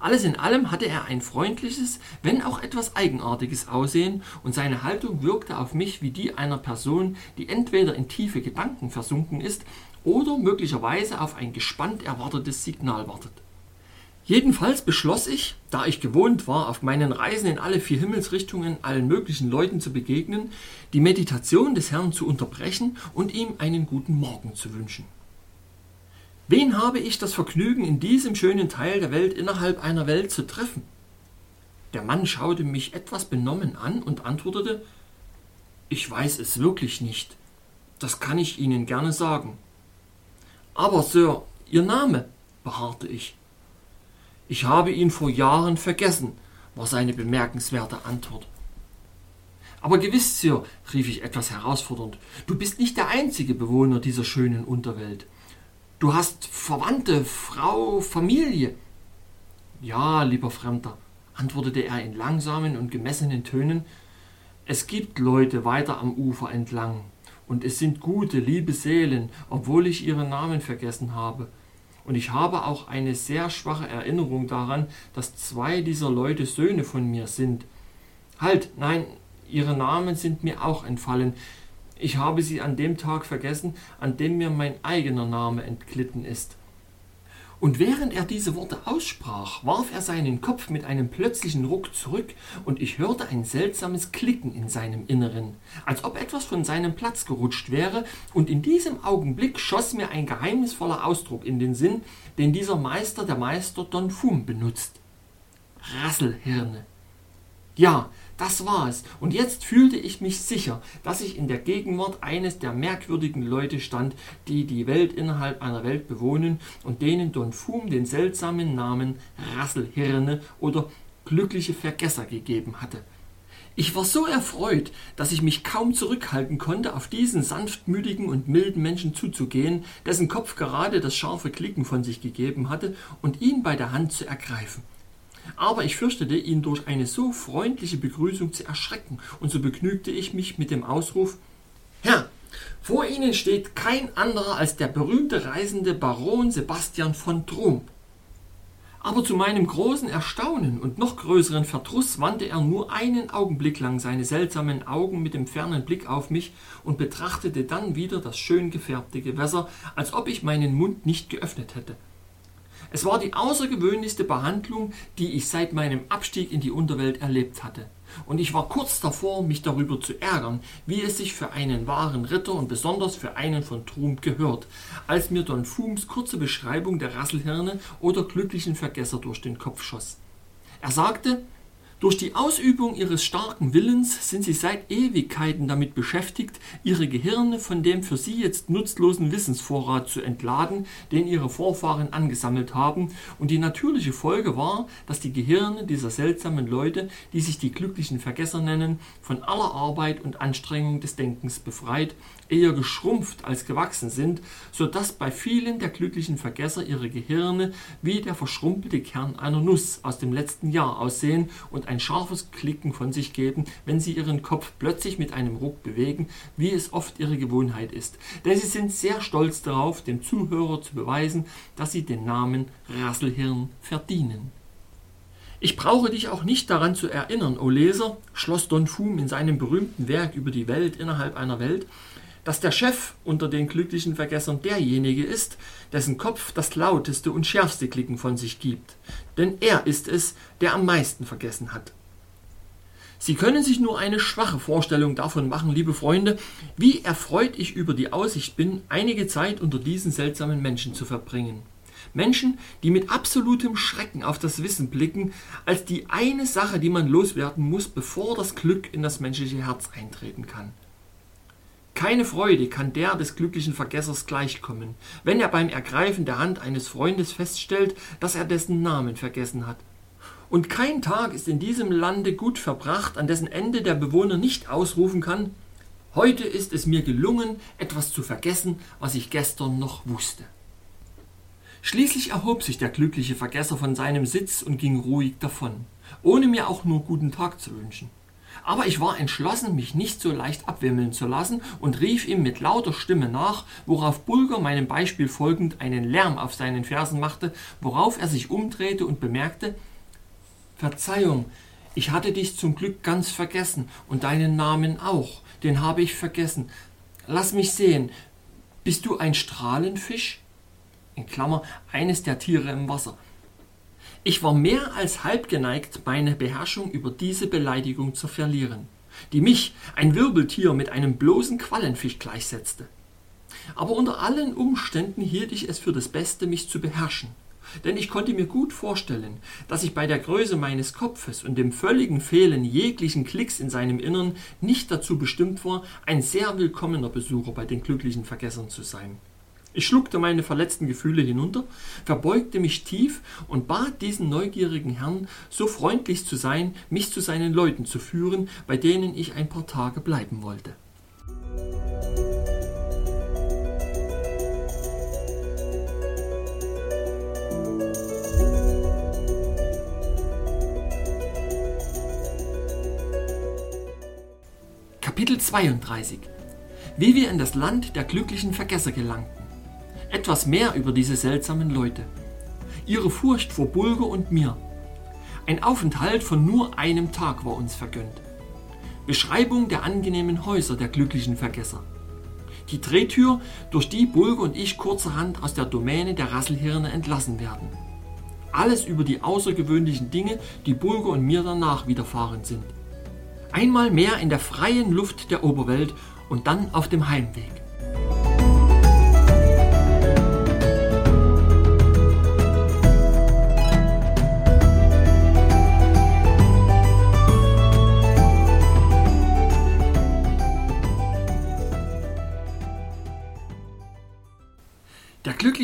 Speaker 1: Alles in allem hatte er ein freundliches, wenn auch etwas eigenartiges Aussehen, und seine Haltung wirkte auf mich wie die einer Person, die entweder in tiefe Gedanken versunken ist oder möglicherweise auf ein gespannt erwartetes Signal wartet. Jedenfalls beschloss ich, da ich gewohnt war, auf meinen Reisen in alle vier Himmelsrichtungen allen möglichen Leuten zu begegnen, die Meditation des Herrn zu unterbrechen und ihm einen guten Morgen zu wünschen. Wen habe ich das Vergnügen, in diesem schönen Teil der Welt innerhalb einer Welt zu treffen? Der Mann schaute mich etwas benommen an und antwortete Ich weiß es wirklich nicht. Das kann ich Ihnen gerne sagen. Aber, Sir, Ihr Name, beharrte ich. Ich habe ihn vor Jahren vergessen, war seine bemerkenswerte Antwort. Aber gewiss, Sir, rief ich etwas herausfordernd, du bist nicht der einzige Bewohner dieser schönen Unterwelt. Du hast Verwandte, Frau, Familie. Ja, lieber Fremder, antwortete er in langsamen und gemessenen Tönen, es gibt Leute weiter am Ufer entlang, und es sind gute, liebe Seelen, obwohl ich ihre Namen vergessen habe. Und ich habe auch eine sehr schwache Erinnerung daran, dass zwei dieser Leute Söhne von mir sind. Halt, nein, ihre Namen sind mir auch entfallen. Ich habe sie an dem Tag vergessen, an dem mir mein eigener Name entglitten ist. Und während er diese Worte aussprach, warf er seinen Kopf mit einem plötzlichen Ruck zurück, und ich hörte ein seltsames Klicken in seinem Inneren, als ob etwas von seinem Platz gerutscht wäre, und in diesem Augenblick schoss mir ein geheimnisvoller Ausdruck in den Sinn, den dieser Meister der Meister Don Fum benutzt. Rasselhirne. Ja, das war es. Und jetzt fühlte ich mich sicher, dass ich in der Gegenwart eines der merkwürdigen Leute stand, die die Welt innerhalb einer Welt bewohnen und denen Don Fum den seltsamen Namen Rasselhirne oder glückliche Vergesser gegeben hatte. Ich war so erfreut, dass ich mich kaum zurückhalten konnte, auf diesen sanftmütigen und milden Menschen zuzugehen, dessen Kopf gerade das scharfe Klicken von sich gegeben hatte, und ihn bei der Hand zu ergreifen aber ich fürchtete, ihn durch eine so freundliche Begrüßung zu erschrecken, und so begnügte ich mich mit dem Ausruf Herr, vor Ihnen steht kein anderer als der berühmte reisende Baron Sebastian von Trump. Aber zu meinem großen Erstaunen und noch größeren Verdruss wandte er nur einen Augenblick lang seine seltsamen Augen mit dem fernen Blick auf mich und betrachtete dann wieder das schön gefärbte Gewässer, als ob ich meinen Mund nicht geöffnet hätte. Es war die außergewöhnlichste Behandlung, die ich seit meinem Abstieg in die Unterwelt erlebt hatte. Und ich war kurz davor, mich darüber zu ärgern, wie es sich für einen wahren Ritter und besonders für einen von Trump gehört, als mir Don Fums kurze Beschreibung der Rasselhirne oder glücklichen Vergesser durch den Kopf schoss. Er sagte, durch die Ausübung ihres starken Willens sind sie seit Ewigkeiten damit beschäftigt, ihre Gehirne von dem für sie jetzt nutzlosen Wissensvorrat zu entladen, den ihre Vorfahren angesammelt haben, und die natürliche Folge war, dass die Gehirne dieser seltsamen Leute, die sich die glücklichen Vergesser nennen, von aller Arbeit und Anstrengung des Denkens befreit, eher geschrumpft als gewachsen sind, so dass bei vielen der glücklichen Vergesser ihre Gehirne wie der verschrumpelte Kern einer Nuss aus dem letzten Jahr aussehen und ein scharfes Klicken von sich geben, wenn sie ihren Kopf plötzlich mit einem Ruck bewegen, wie es oft ihre Gewohnheit ist. Denn sie sind sehr stolz darauf, dem Zuhörer zu beweisen, dass sie den Namen Rasselhirn verdienen. Ich brauche dich auch nicht daran zu erinnern, o Leser, schloss Don Fum in seinem berühmten Werk über die Welt innerhalb einer Welt, dass der Chef unter den glücklichen Vergessern derjenige ist, dessen Kopf das lauteste und schärfste Klicken von sich gibt. Denn er ist es, der am meisten vergessen hat. Sie können sich nur eine schwache Vorstellung davon machen, liebe Freunde, wie erfreut ich über die Aussicht bin, einige Zeit unter diesen seltsamen Menschen zu verbringen. Menschen, die mit absolutem Schrecken auf das Wissen blicken, als die eine Sache, die man loswerden muss, bevor das Glück in das menschliche Herz eintreten kann. Keine Freude kann der des glücklichen Vergessers gleichkommen, wenn er beim Ergreifen der Hand eines Freundes feststellt, dass er dessen Namen vergessen hat. Und kein Tag ist in diesem Lande gut verbracht, an dessen Ende der Bewohner nicht ausrufen kann, heute ist es mir gelungen, etwas zu vergessen, was ich gestern noch wusste. Schließlich erhob sich der glückliche Vergesser von seinem Sitz und ging ruhig davon, ohne mir auch nur guten Tag zu wünschen. Aber ich war entschlossen, mich nicht so leicht abwimmeln zu lassen und rief ihm mit lauter Stimme nach, worauf Bulger meinem Beispiel folgend einen Lärm auf seinen Fersen machte, worauf er sich umdrehte und bemerkte, Verzeihung, ich hatte dich zum Glück ganz vergessen und deinen Namen auch, den habe ich vergessen. Lass mich sehen, bist du ein Strahlenfisch? In Klammer, eines der Tiere im Wasser. Ich war mehr als halb geneigt, meine Beherrschung über diese Beleidigung zu verlieren, die mich, ein Wirbeltier, mit einem bloßen Quallenfisch gleichsetzte. Aber unter allen Umständen hielt ich es für das Beste, mich zu beherrschen. Denn ich konnte mir gut vorstellen, dass ich bei der Größe meines Kopfes und dem völligen Fehlen jeglichen Klicks in seinem Innern nicht dazu bestimmt war, ein sehr willkommener Besucher bei den glücklichen Vergessern zu sein. Ich schluckte meine verletzten Gefühle hinunter, verbeugte mich tief und bat diesen neugierigen Herrn, so freundlich zu sein, mich zu seinen Leuten zu führen, bei denen ich ein paar Tage bleiben wollte. Kapitel 32 Wie wir in das Land der glücklichen Vergesser gelangten. Etwas mehr über diese seltsamen Leute. Ihre Furcht vor Bulger und mir. Ein Aufenthalt von nur einem Tag war uns vergönnt. Beschreibung der angenehmen Häuser der glücklichen Vergesser. Die Drehtür, durch die Bulger und ich kurzerhand aus der Domäne der Rasselhirne entlassen werden. Alles über die außergewöhnlichen Dinge, die Bulger und mir danach widerfahren sind. Einmal mehr in der freien Luft der Oberwelt und dann auf dem Heimweg.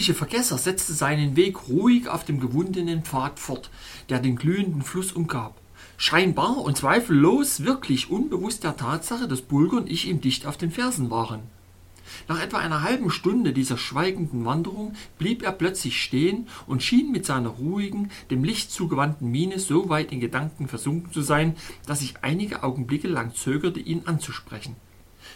Speaker 1: Glückliche Vergesser setzte seinen Weg ruhig auf dem gewundenen Pfad fort, der den glühenden Fluss umgab. Scheinbar und zweifellos wirklich unbewusst der Tatsache, dass Bulger und ich ihm dicht auf den Fersen waren. Nach etwa einer halben Stunde dieser schweigenden Wanderung blieb er plötzlich stehen und schien mit seiner ruhigen, dem Licht zugewandten Miene so weit in Gedanken versunken zu sein, dass ich einige Augenblicke lang zögerte, ihn anzusprechen.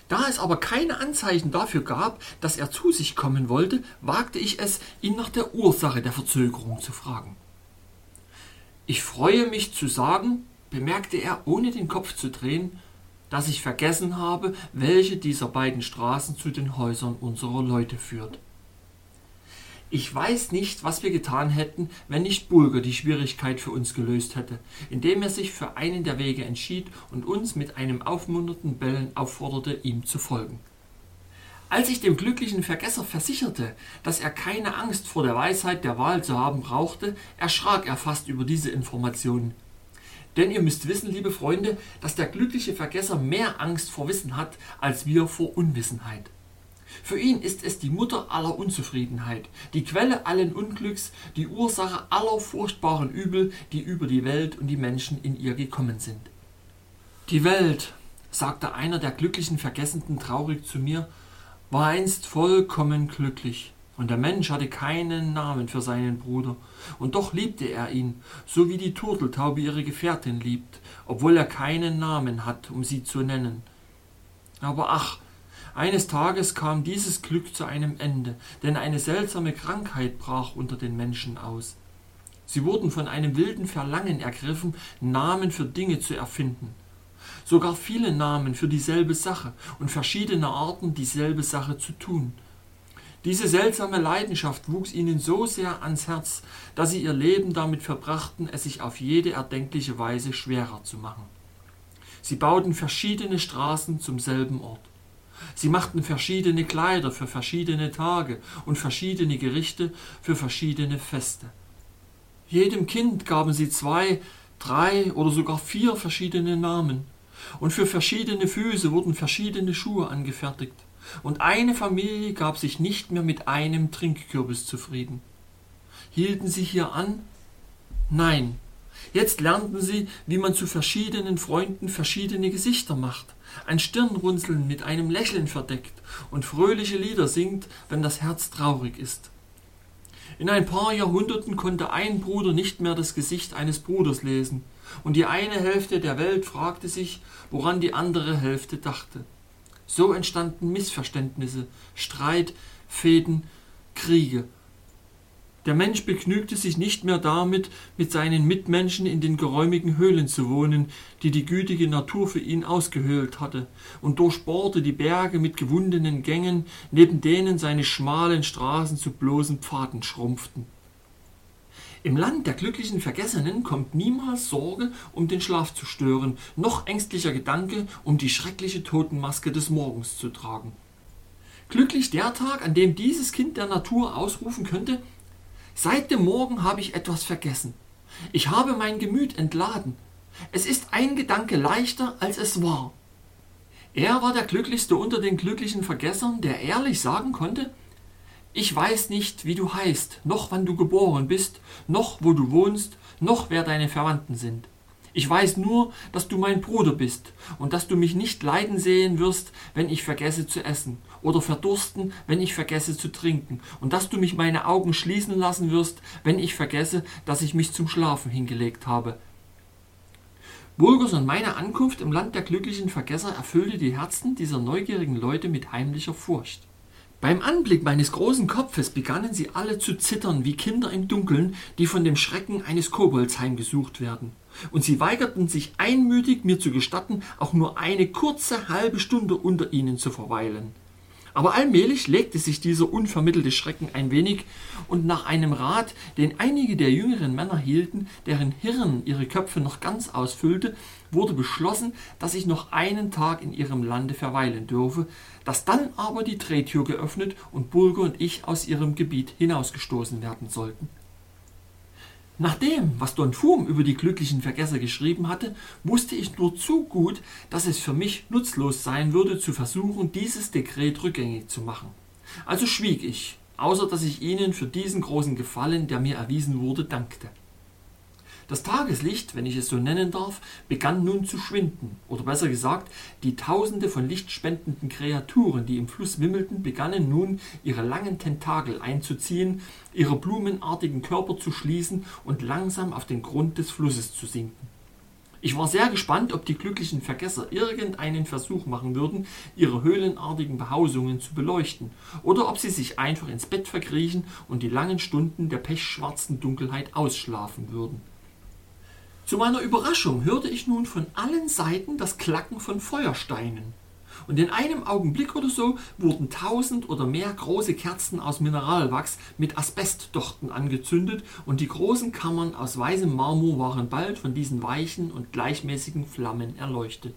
Speaker 1: Da es aber keine Anzeichen dafür gab, dass er zu sich kommen wollte, wagte ich es, ihn nach der Ursache der Verzögerung zu fragen. Ich freue mich zu sagen, bemerkte er, ohne den Kopf zu drehen, dass ich vergessen habe, welche dieser beiden Straßen zu den Häusern unserer Leute führt. Ich weiß nicht, was wir getan hätten, wenn nicht Bulger die Schwierigkeit für uns gelöst hätte, indem er sich für einen der Wege entschied und uns mit einem aufmunternden Bellen aufforderte, ihm zu folgen. Als ich dem glücklichen Vergesser versicherte, dass er keine Angst vor der Weisheit der Wahl zu haben brauchte, erschrak er fast über diese Informationen. Denn ihr müsst wissen, liebe Freunde, dass der glückliche Vergesser mehr Angst vor Wissen hat, als wir vor Unwissenheit. Für ihn ist es die Mutter aller Unzufriedenheit, die Quelle allen Unglücks, die Ursache aller furchtbaren Übel, die über die Welt und die Menschen in ihr gekommen sind. Die Welt, sagte einer der glücklichen Vergessenden traurig zu mir, war einst vollkommen glücklich, und der Mensch hatte keinen Namen für seinen Bruder, und doch liebte er ihn, so wie die Turteltaube ihre Gefährtin liebt, obwohl er keinen Namen hat, um sie zu nennen. Aber ach, eines Tages kam dieses Glück zu einem Ende, denn eine seltsame Krankheit brach unter den Menschen aus. Sie wurden von einem wilden Verlangen ergriffen, Namen für Dinge zu erfinden. Sogar viele Namen für dieselbe Sache und verschiedene Arten, dieselbe Sache zu tun. Diese seltsame Leidenschaft wuchs ihnen so sehr ans Herz, dass sie ihr Leben damit verbrachten, es sich auf jede erdenkliche Weise schwerer zu machen. Sie bauten verschiedene Straßen zum selben Ort. Sie machten verschiedene Kleider für verschiedene Tage und verschiedene Gerichte für verschiedene Feste. Jedem Kind gaben sie zwei, drei oder sogar vier verschiedene Namen. Und für verschiedene Füße wurden verschiedene Schuhe angefertigt. Und eine Familie gab sich nicht mehr mit einem Trinkkürbis zufrieden. Hielten sie hier an? Nein. Jetzt lernten sie, wie man zu verschiedenen Freunden verschiedene Gesichter macht ein Stirnrunzeln mit einem Lächeln verdeckt und fröhliche Lieder singt, wenn das Herz traurig ist. In ein paar Jahrhunderten konnte ein Bruder nicht mehr das Gesicht eines Bruders lesen, und die eine Hälfte der Welt fragte sich, woran die andere Hälfte dachte. So entstanden Missverständnisse, Streit, Fäden, Kriege, der Mensch begnügte sich nicht mehr damit, mit seinen Mitmenschen in den geräumigen Höhlen zu wohnen, die die gütige Natur für ihn ausgehöhlt hatte, und durchbohrte die Berge mit gewundenen Gängen, neben denen seine schmalen Straßen zu bloßen Pfaden schrumpften. Im Land der glücklichen Vergessenen kommt niemals Sorge, um den Schlaf zu stören, noch ängstlicher Gedanke, um die schreckliche Totenmaske des Morgens zu tragen. Glücklich der Tag, an dem dieses Kind der Natur ausrufen könnte, seit dem Morgen habe ich etwas vergessen. Ich habe mein Gemüt entladen. Es ist ein Gedanke leichter, als es war. Er war der glücklichste unter den glücklichen Vergessern, der ehrlich sagen konnte, ich weiß nicht, wie du heißt, noch wann du geboren bist, noch wo du wohnst, noch wer deine Verwandten sind. Ich weiß nur, dass du mein Bruder bist und dass du mich nicht leiden sehen wirst, wenn ich vergesse zu essen oder verdursten, wenn ich vergesse zu trinken und dass du mich meine Augen schließen lassen wirst, wenn ich vergesse, dass ich mich zum Schlafen hingelegt habe. Burgers und meine Ankunft im Land der glücklichen Vergesser erfüllte die Herzen dieser neugierigen Leute mit heimlicher Furcht. Beim Anblick meines großen Kopfes begannen sie alle zu zittern wie Kinder im Dunkeln, die von dem Schrecken eines Kobolds heimgesucht werden und sie weigerten sich einmütig, mir zu gestatten, auch nur eine kurze halbe Stunde unter ihnen zu verweilen. Aber allmählich legte sich dieser unvermittelte Schrecken ein wenig, und nach einem Rat, den einige der jüngeren Männer hielten, deren Hirn ihre Köpfe noch ganz ausfüllte, wurde beschlossen, dass ich noch einen Tag in ihrem Lande verweilen dürfe, dass dann aber die Drehtür geöffnet und Bulger und ich aus ihrem Gebiet hinausgestoßen werden sollten. Nach dem, was Don Fum über die glücklichen Vergesser geschrieben hatte, wusste ich nur zu gut, dass es für mich nutzlos sein würde, zu versuchen, dieses Dekret rückgängig zu machen. Also schwieg ich, außer dass ich ihnen für diesen großen Gefallen, der mir erwiesen wurde, dankte. Das Tageslicht, wenn ich es so nennen darf, begann nun zu schwinden, oder besser gesagt, die Tausende von lichtspendenden Kreaturen, die im Fluss wimmelten, begannen nun ihre langen Tentakel einzuziehen, ihre blumenartigen Körper zu schließen und langsam auf den Grund des Flusses zu sinken. Ich war sehr gespannt, ob die glücklichen Vergesser irgendeinen Versuch machen würden, ihre höhlenartigen Behausungen zu beleuchten, oder ob sie sich einfach ins Bett verkriechen und die langen Stunden der pechschwarzen Dunkelheit ausschlafen würden. Zu meiner Überraschung hörte ich nun von allen Seiten das Klacken von Feuersteinen. Und in einem Augenblick oder so wurden tausend oder mehr große Kerzen aus Mineralwachs mit Asbestdochten angezündet und die großen Kammern aus weißem Marmor waren bald von diesen weichen und gleichmäßigen Flammen erleuchtet.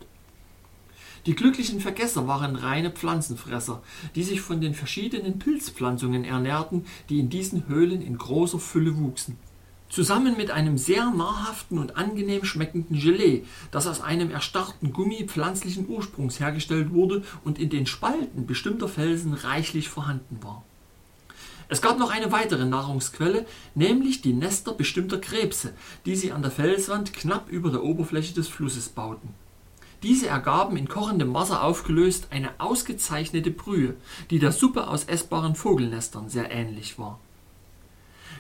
Speaker 1: Die glücklichen Vergesser waren reine Pflanzenfresser, die sich von den verschiedenen Pilzpflanzungen ernährten, die in diesen Höhlen in großer Fülle wuchsen zusammen mit einem sehr nahrhaften und angenehm schmeckenden Gelee, das aus einem erstarrten Gummi pflanzlichen Ursprungs hergestellt wurde und in den Spalten bestimmter Felsen reichlich vorhanden war. Es gab noch eine weitere Nahrungsquelle, nämlich die Nester bestimmter Krebse, die sie an der Felswand knapp über der Oberfläche des Flusses bauten. Diese ergaben in kochendem Wasser aufgelöst eine ausgezeichnete Brühe, die der Suppe aus essbaren Vogelnestern sehr ähnlich war.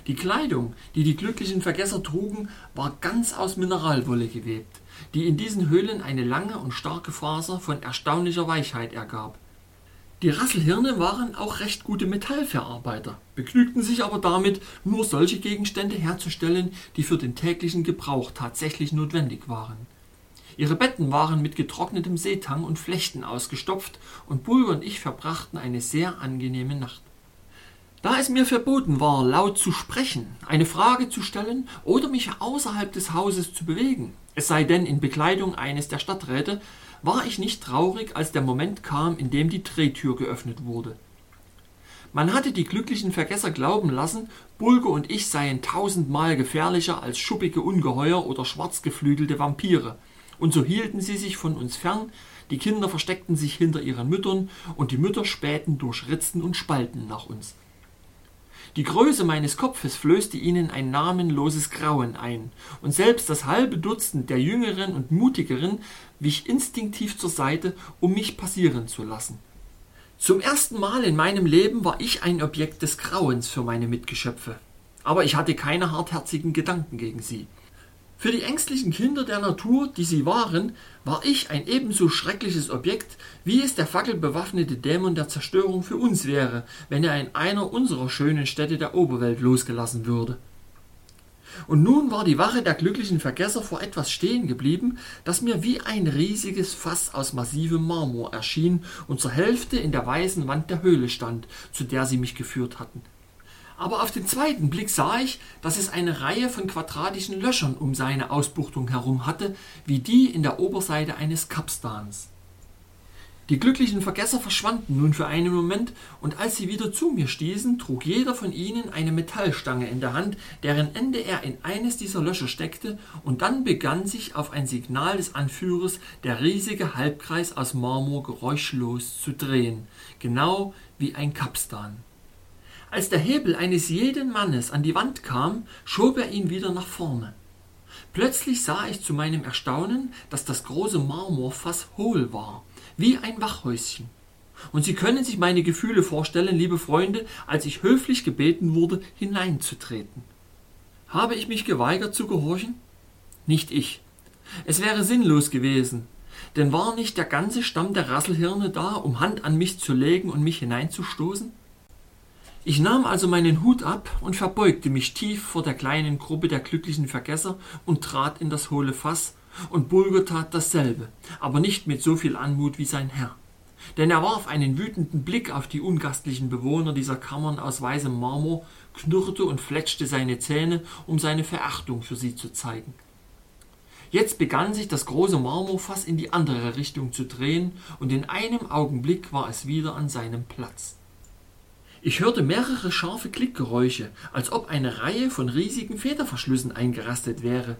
Speaker 1: Die Kleidung, die die glücklichen Vergesser trugen, war ganz aus Mineralwolle gewebt, die in diesen Höhlen eine lange und starke Faser von erstaunlicher Weichheit ergab. Die Rasselhirne waren auch recht gute Metallverarbeiter, begnügten sich aber damit, nur solche Gegenstände herzustellen, die für den täglichen Gebrauch tatsächlich notwendig waren. Ihre Betten waren mit getrocknetem Seetang und Flechten ausgestopft, und Bulger und ich verbrachten eine sehr angenehme Nacht. Da es mir verboten war, laut zu sprechen, eine Frage zu stellen oder mich außerhalb des Hauses zu bewegen, es sei denn in Bekleidung eines der Stadträte, war ich nicht traurig, als der Moment kam, in dem die Drehtür geöffnet wurde. Man hatte die glücklichen Vergesser glauben lassen, Bulge und ich seien tausendmal gefährlicher als schuppige Ungeheuer oder schwarzgeflügelte Vampire, und so hielten sie sich von uns fern, die Kinder versteckten sich hinter ihren Müttern, und die Mütter spähten durch Ritzen und Spalten nach uns. Die Größe meines Kopfes flößte ihnen ein namenloses Grauen ein, und selbst das halbe Dutzend der Jüngeren und Mutigeren wich instinktiv zur Seite, um mich passieren zu lassen. Zum ersten Mal in meinem Leben war ich ein Objekt des Grauens für meine Mitgeschöpfe, aber ich hatte keine hartherzigen Gedanken gegen sie. Für die ängstlichen Kinder der Natur, die sie waren, war ich ein ebenso schreckliches Objekt, wie es der fackelbewaffnete Dämon der Zerstörung für uns wäre, wenn er in einer unserer schönen Städte der Oberwelt losgelassen würde. Und nun war die Wache der glücklichen Vergesser vor etwas stehen geblieben, das mir wie ein riesiges Fass aus massivem Marmor erschien und zur Hälfte in der weißen Wand der Höhle stand, zu der sie mich geführt hatten aber auf den zweiten Blick sah ich, dass es eine Reihe von quadratischen Löchern um seine Ausbuchtung herum hatte, wie die in der Oberseite eines Kapstans. Die glücklichen Vergesser verschwanden nun für einen Moment, und als sie wieder zu mir stießen, trug jeder von ihnen eine Metallstange in der Hand, deren Ende er in eines dieser Löcher steckte, und dann begann sich auf ein Signal des Anführers der riesige Halbkreis aus Marmor geräuschlos zu drehen, genau wie ein Kapstan. Als der Hebel eines jeden Mannes an die Wand kam, schob er ihn wieder nach vorne. Plötzlich sah ich zu meinem Erstaunen, dass das große Marmorfass hohl war wie ein Wachhäuschen. Und Sie können sich meine Gefühle vorstellen, liebe Freunde, als ich höflich gebeten wurde, hineinzutreten. Habe ich mich geweigert zu gehorchen? Nicht ich. Es wäre sinnlos gewesen, denn war nicht der ganze Stamm der Rasselhirne da, um Hand an mich zu legen und mich hineinzustoßen? Ich nahm also meinen Hut ab und verbeugte mich tief vor der kleinen Gruppe der glücklichen Vergesser und trat in das hohle Fass, und Bulger tat dasselbe, aber nicht mit so viel Anmut wie sein Herr. Denn er warf einen wütenden Blick auf die ungastlichen Bewohner dieser Kammern aus weißem Marmor, knurrte und fletschte seine Zähne, um seine Verachtung für sie zu zeigen. Jetzt begann sich das große Marmorfass in die andere Richtung zu drehen, und in einem Augenblick war es wieder an seinem Platz. Ich hörte mehrere scharfe Klickgeräusche, als ob eine Reihe von riesigen Federverschlüssen eingerastet wäre,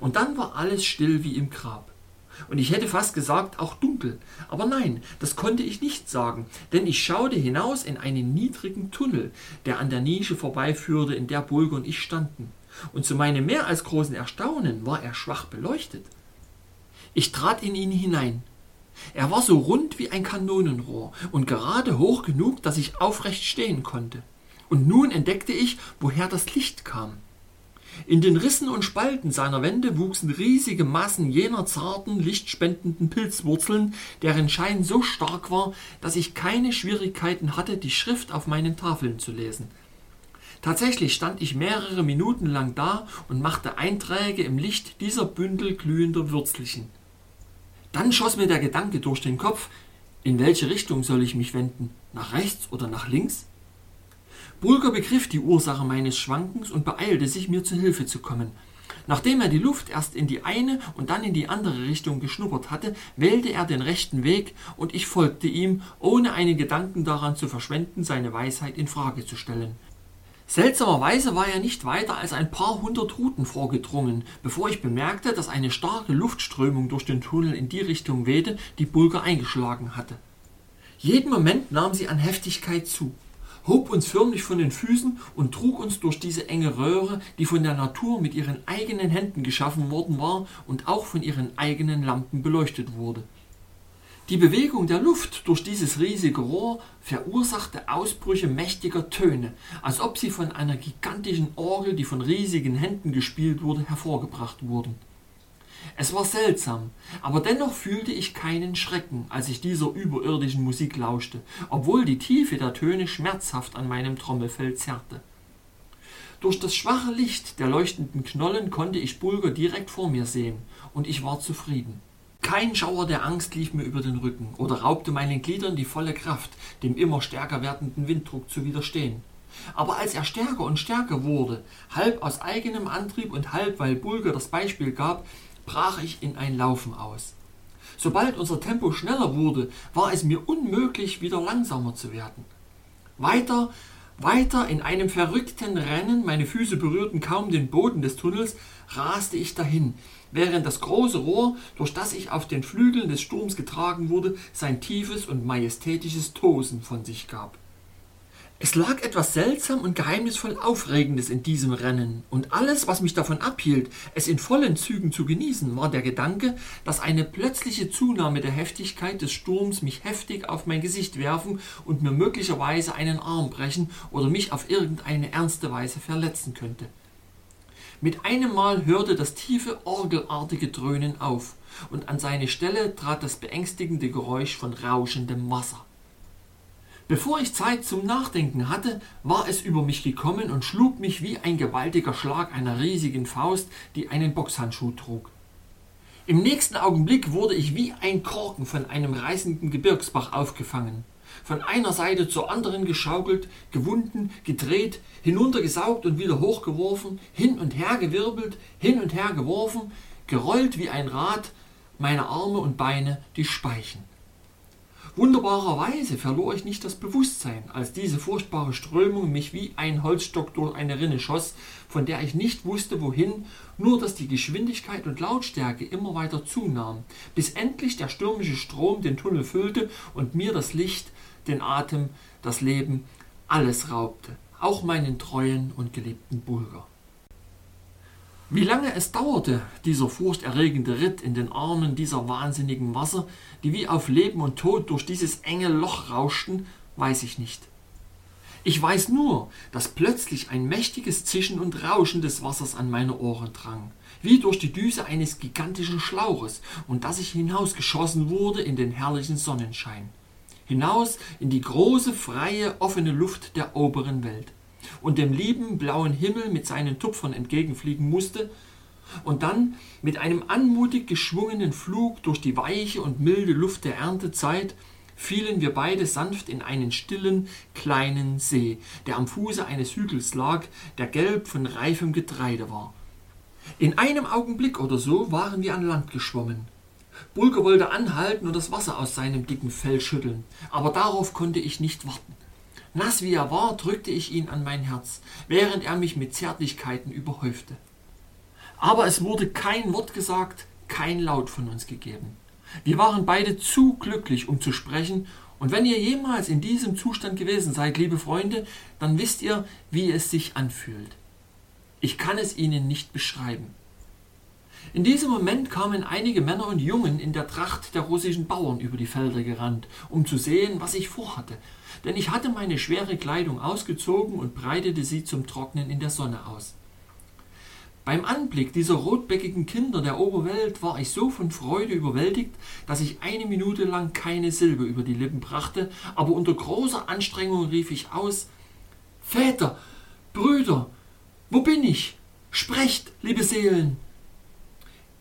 Speaker 1: und dann war alles still wie im Grab. Und ich hätte fast gesagt, auch dunkel. Aber nein, das konnte ich nicht sagen, denn ich schaute hinaus in einen niedrigen Tunnel, der an der Nische vorbeiführte, in der Bulger und ich standen. Und zu meinem mehr als großen Erstaunen war er schwach beleuchtet. Ich trat in ihn hinein. Er war so rund wie ein Kanonenrohr und gerade hoch genug, dass ich aufrecht stehen konnte. Und nun entdeckte ich, woher das Licht kam. In den Rissen und Spalten seiner Wände wuchsen riesige Massen jener zarten, lichtspendenden Pilzwurzeln, deren Schein so stark war, dass ich keine Schwierigkeiten hatte, die Schrift auf meinen Tafeln zu lesen. Tatsächlich stand ich mehrere Minuten lang da und machte Einträge im Licht dieser Bündel glühender Würzelchen. Dann schoss mir der Gedanke durch den Kopf, in welche Richtung soll ich mich wenden? Nach rechts oder nach links? Bulger begriff die Ursache meines Schwankens und beeilte sich, mir zu Hilfe zu kommen. Nachdem er die Luft erst in die eine und dann in die andere Richtung geschnuppert hatte, wählte er den rechten Weg, und ich folgte ihm, ohne einen Gedanken daran zu verschwenden, seine Weisheit in Frage zu stellen. Seltsamerweise war er nicht weiter als ein paar hundert Ruten vorgedrungen, bevor ich bemerkte, dass eine starke Luftströmung durch den Tunnel in die Richtung wehte, die Bulger eingeschlagen hatte. Jeden Moment nahm sie an Heftigkeit zu hob uns förmlich von den Füßen und trug uns durch diese enge Röhre, die von der Natur mit ihren eigenen Händen geschaffen worden war und auch von ihren eigenen Lampen beleuchtet wurde. Die Bewegung der Luft durch dieses riesige Rohr verursachte Ausbrüche mächtiger Töne, als ob sie von einer gigantischen Orgel, die von riesigen Händen gespielt wurde, hervorgebracht wurden. Es war seltsam, aber dennoch fühlte ich keinen Schrecken, als ich dieser überirdischen Musik lauschte, obwohl die Tiefe der Töne schmerzhaft an meinem Trommelfell zerrte. Durch das schwache Licht der leuchtenden Knollen konnte ich Bulger direkt vor mir sehen, und ich war zufrieden. Kein Schauer der Angst lief mir über den Rücken oder raubte meinen Gliedern die volle Kraft, dem immer stärker werdenden Winddruck zu widerstehen. Aber als er stärker und stärker wurde, halb aus eigenem Antrieb und halb weil Bulger das Beispiel gab, brach ich in ein Laufen aus. Sobald unser Tempo schneller wurde, war es mir unmöglich, wieder langsamer zu werden. Weiter, weiter in einem verrückten Rennen, meine Füße berührten kaum den Boden des Tunnels, raste ich dahin, während das große Rohr, durch das ich auf den Flügeln des Sturms getragen wurde, sein tiefes und majestätisches Tosen von sich gab. Es lag etwas seltsam und geheimnisvoll Aufregendes in diesem Rennen, und alles, was mich davon abhielt, es in vollen Zügen zu genießen, war der Gedanke, dass eine plötzliche Zunahme der Heftigkeit des Sturms mich heftig auf mein Gesicht werfen und mir möglicherweise einen Arm brechen oder mich auf irgendeine ernste Weise verletzen könnte. Mit einem Mal hörte das tiefe, orgelartige Dröhnen auf, und an seine Stelle trat das beängstigende Geräusch von rauschendem Wasser. Bevor ich Zeit zum Nachdenken hatte, war es über mich gekommen und schlug mich wie ein gewaltiger Schlag einer riesigen Faust, die einen Boxhandschuh trug. Im nächsten Augenblick wurde ich wie ein Korken von einem reißenden Gebirgsbach aufgefangen, von einer Seite zur anderen geschaukelt, gewunden, gedreht, hinuntergesaugt und wieder hochgeworfen, hin und her gewirbelt, hin und her geworfen, gerollt wie ein Rad, meine Arme und Beine die Speichen. Wunderbarerweise verlor ich nicht das Bewusstsein, als diese furchtbare Strömung mich wie ein Holzstock durch eine Rinne schoss, von der ich nicht wusste wohin, nur dass die Geschwindigkeit und Lautstärke immer weiter zunahm, bis endlich der stürmische Strom den Tunnel füllte und mir das Licht, den Atem, das Leben, alles raubte, auch meinen treuen und geliebten Bulger. Wie lange es dauerte, dieser furchterregende Ritt in den Armen dieser wahnsinnigen Wasser, die wie auf Leben und Tod durch dieses enge Loch rauschten, weiß ich nicht. Ich weiß nur, dass plötzlich ein mächtiges Zischen und Rauschen des Wassers an meine Ohren drang, wie durch die Düse eines gigantischen Schlauches, und dass ich hinausgeschossen wurde in den herrlichen Sonnenschein, hinaus in die große, freie, offene Luft der oberen Welt und dem lieben blauen Himmel mit seinen Tupfern entgegenfliegen musste, und dann mit einem anmutig geschwungenen Flug durch die weiche und milde Luft der Erntezeit fielen wir beide sanft in einen stillen, kleinen See, der am Fuße eines Hügels lag, der gelb von reifem Getreide war. In einem Augenblick oder so waren wir an Land geschwommen. Bulger wollte anhalten und das Wasser aus seinem dicken Fell schütteln, aber darauf konnte ich nicht warten. Nass wie er war, drückte ich ihn an mein Herz, während er mich mit Zärtlichkeiten überhäufte. Aber es wurde kein Wort gesagt, kein Laut von uns gegeben. Wir waren beide zu glücklich, um zu sprechen, und wenn ihr jemals in diesem Zustand gewesen seid, liebe Freunde, dann wisst ihr, wie es sich anfühlt. Ich kann es Ihnen nicht beschreiben. In diesem Moment kamen einige Männer und Jungen in der Tracht der russischen Bauern über die Felder gerannt, um zu sehen, was ich vorhatte, denn ich hatte meine schwere Kleidung ausgezogen und breitete sie zum Trocknen in der Sonne aus. Beim Anblick dieser rotbäckigen Kinder der Oberwelt war ich so von Freude überwältigt, dass ich eine Minute lang keine Silbe über die Lippen brachte, aber unter großer Anstrengung rief ich aus Väter, Brüder, wo bin ich? Sprecht, liebe Seelen.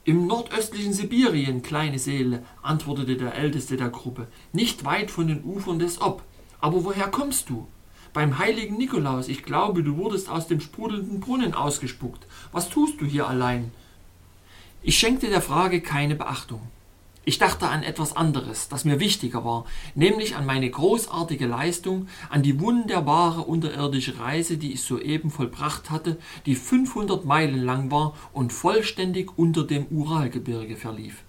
Speaker 1: Im nordöstlichen Sibirien, kleine Seele, antwortete der älteste der Gruppe, nicht weit von den Ufern des Ob. Aber woher kommst du? Beim heiligen Nikolaus, ich glaube, du wurdest aus dem sprudelnden Brunnen ausgespuckt. Was tust du hier allein? Ich schenkte der Frage keine Beachtung. Ich dachte an etwas anderes, das mir wichtiger war, nämlich an meine großartige Leistung, an die wunderbare unterirdische Reise, die ich soeben vollbracht hatte, die 500 Meilen lang war und vollständig unter dem Uralgebirge verlief.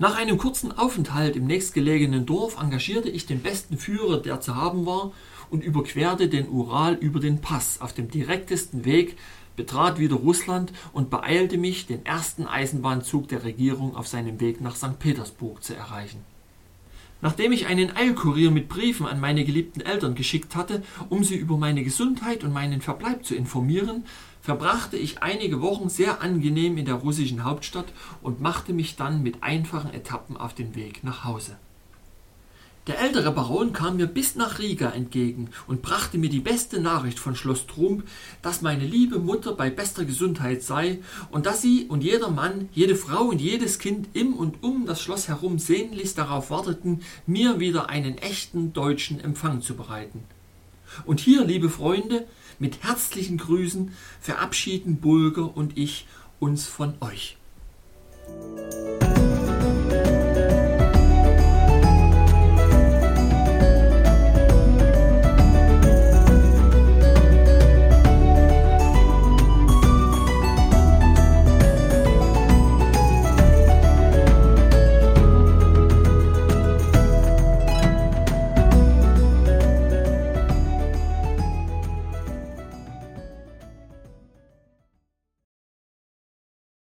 Speaker 1: Nach einem kurzen Aufenthalt im nächstgelegenen Dorf engagierte ich den besten Führer, der zu haben war, und überquerte den Ural über den Pass auf dem direktesten Weg, betrat wieder Russland und beeilte mich, den ersten Eisenbahnzug der Regierung auf seinem Weg nach St. Petersburg zu erreichen. Nachdem ich einen Eilkurier mit Briefen an meine geliebten Eltern geschickt hatte, um sie über meine Gesundheit und meinen Verbleib zu informieren, verbrachte ich einige Wochen sehr angenehm in der russischen Hauptstadt und machte mich dann mit einfachen Etappen auf den Weg nach Hause. Der ältere Baron kam mir bis nach Riga entgegen und brachte mir die beste Nachricht von Schloss Trump, dass meine liebe Mutter bei bester Gesundheit sei und dass sie und jeder Mann, jede Frau und jedes Kind im und um das Schloss herum sehnlichst darauf warteten, mir wieder einen echten deutschen Empfang zu bereiten. Und hier, liebe Freunde, mit herzlichen Grüßen verabschieden Bulger und ich uns von euch.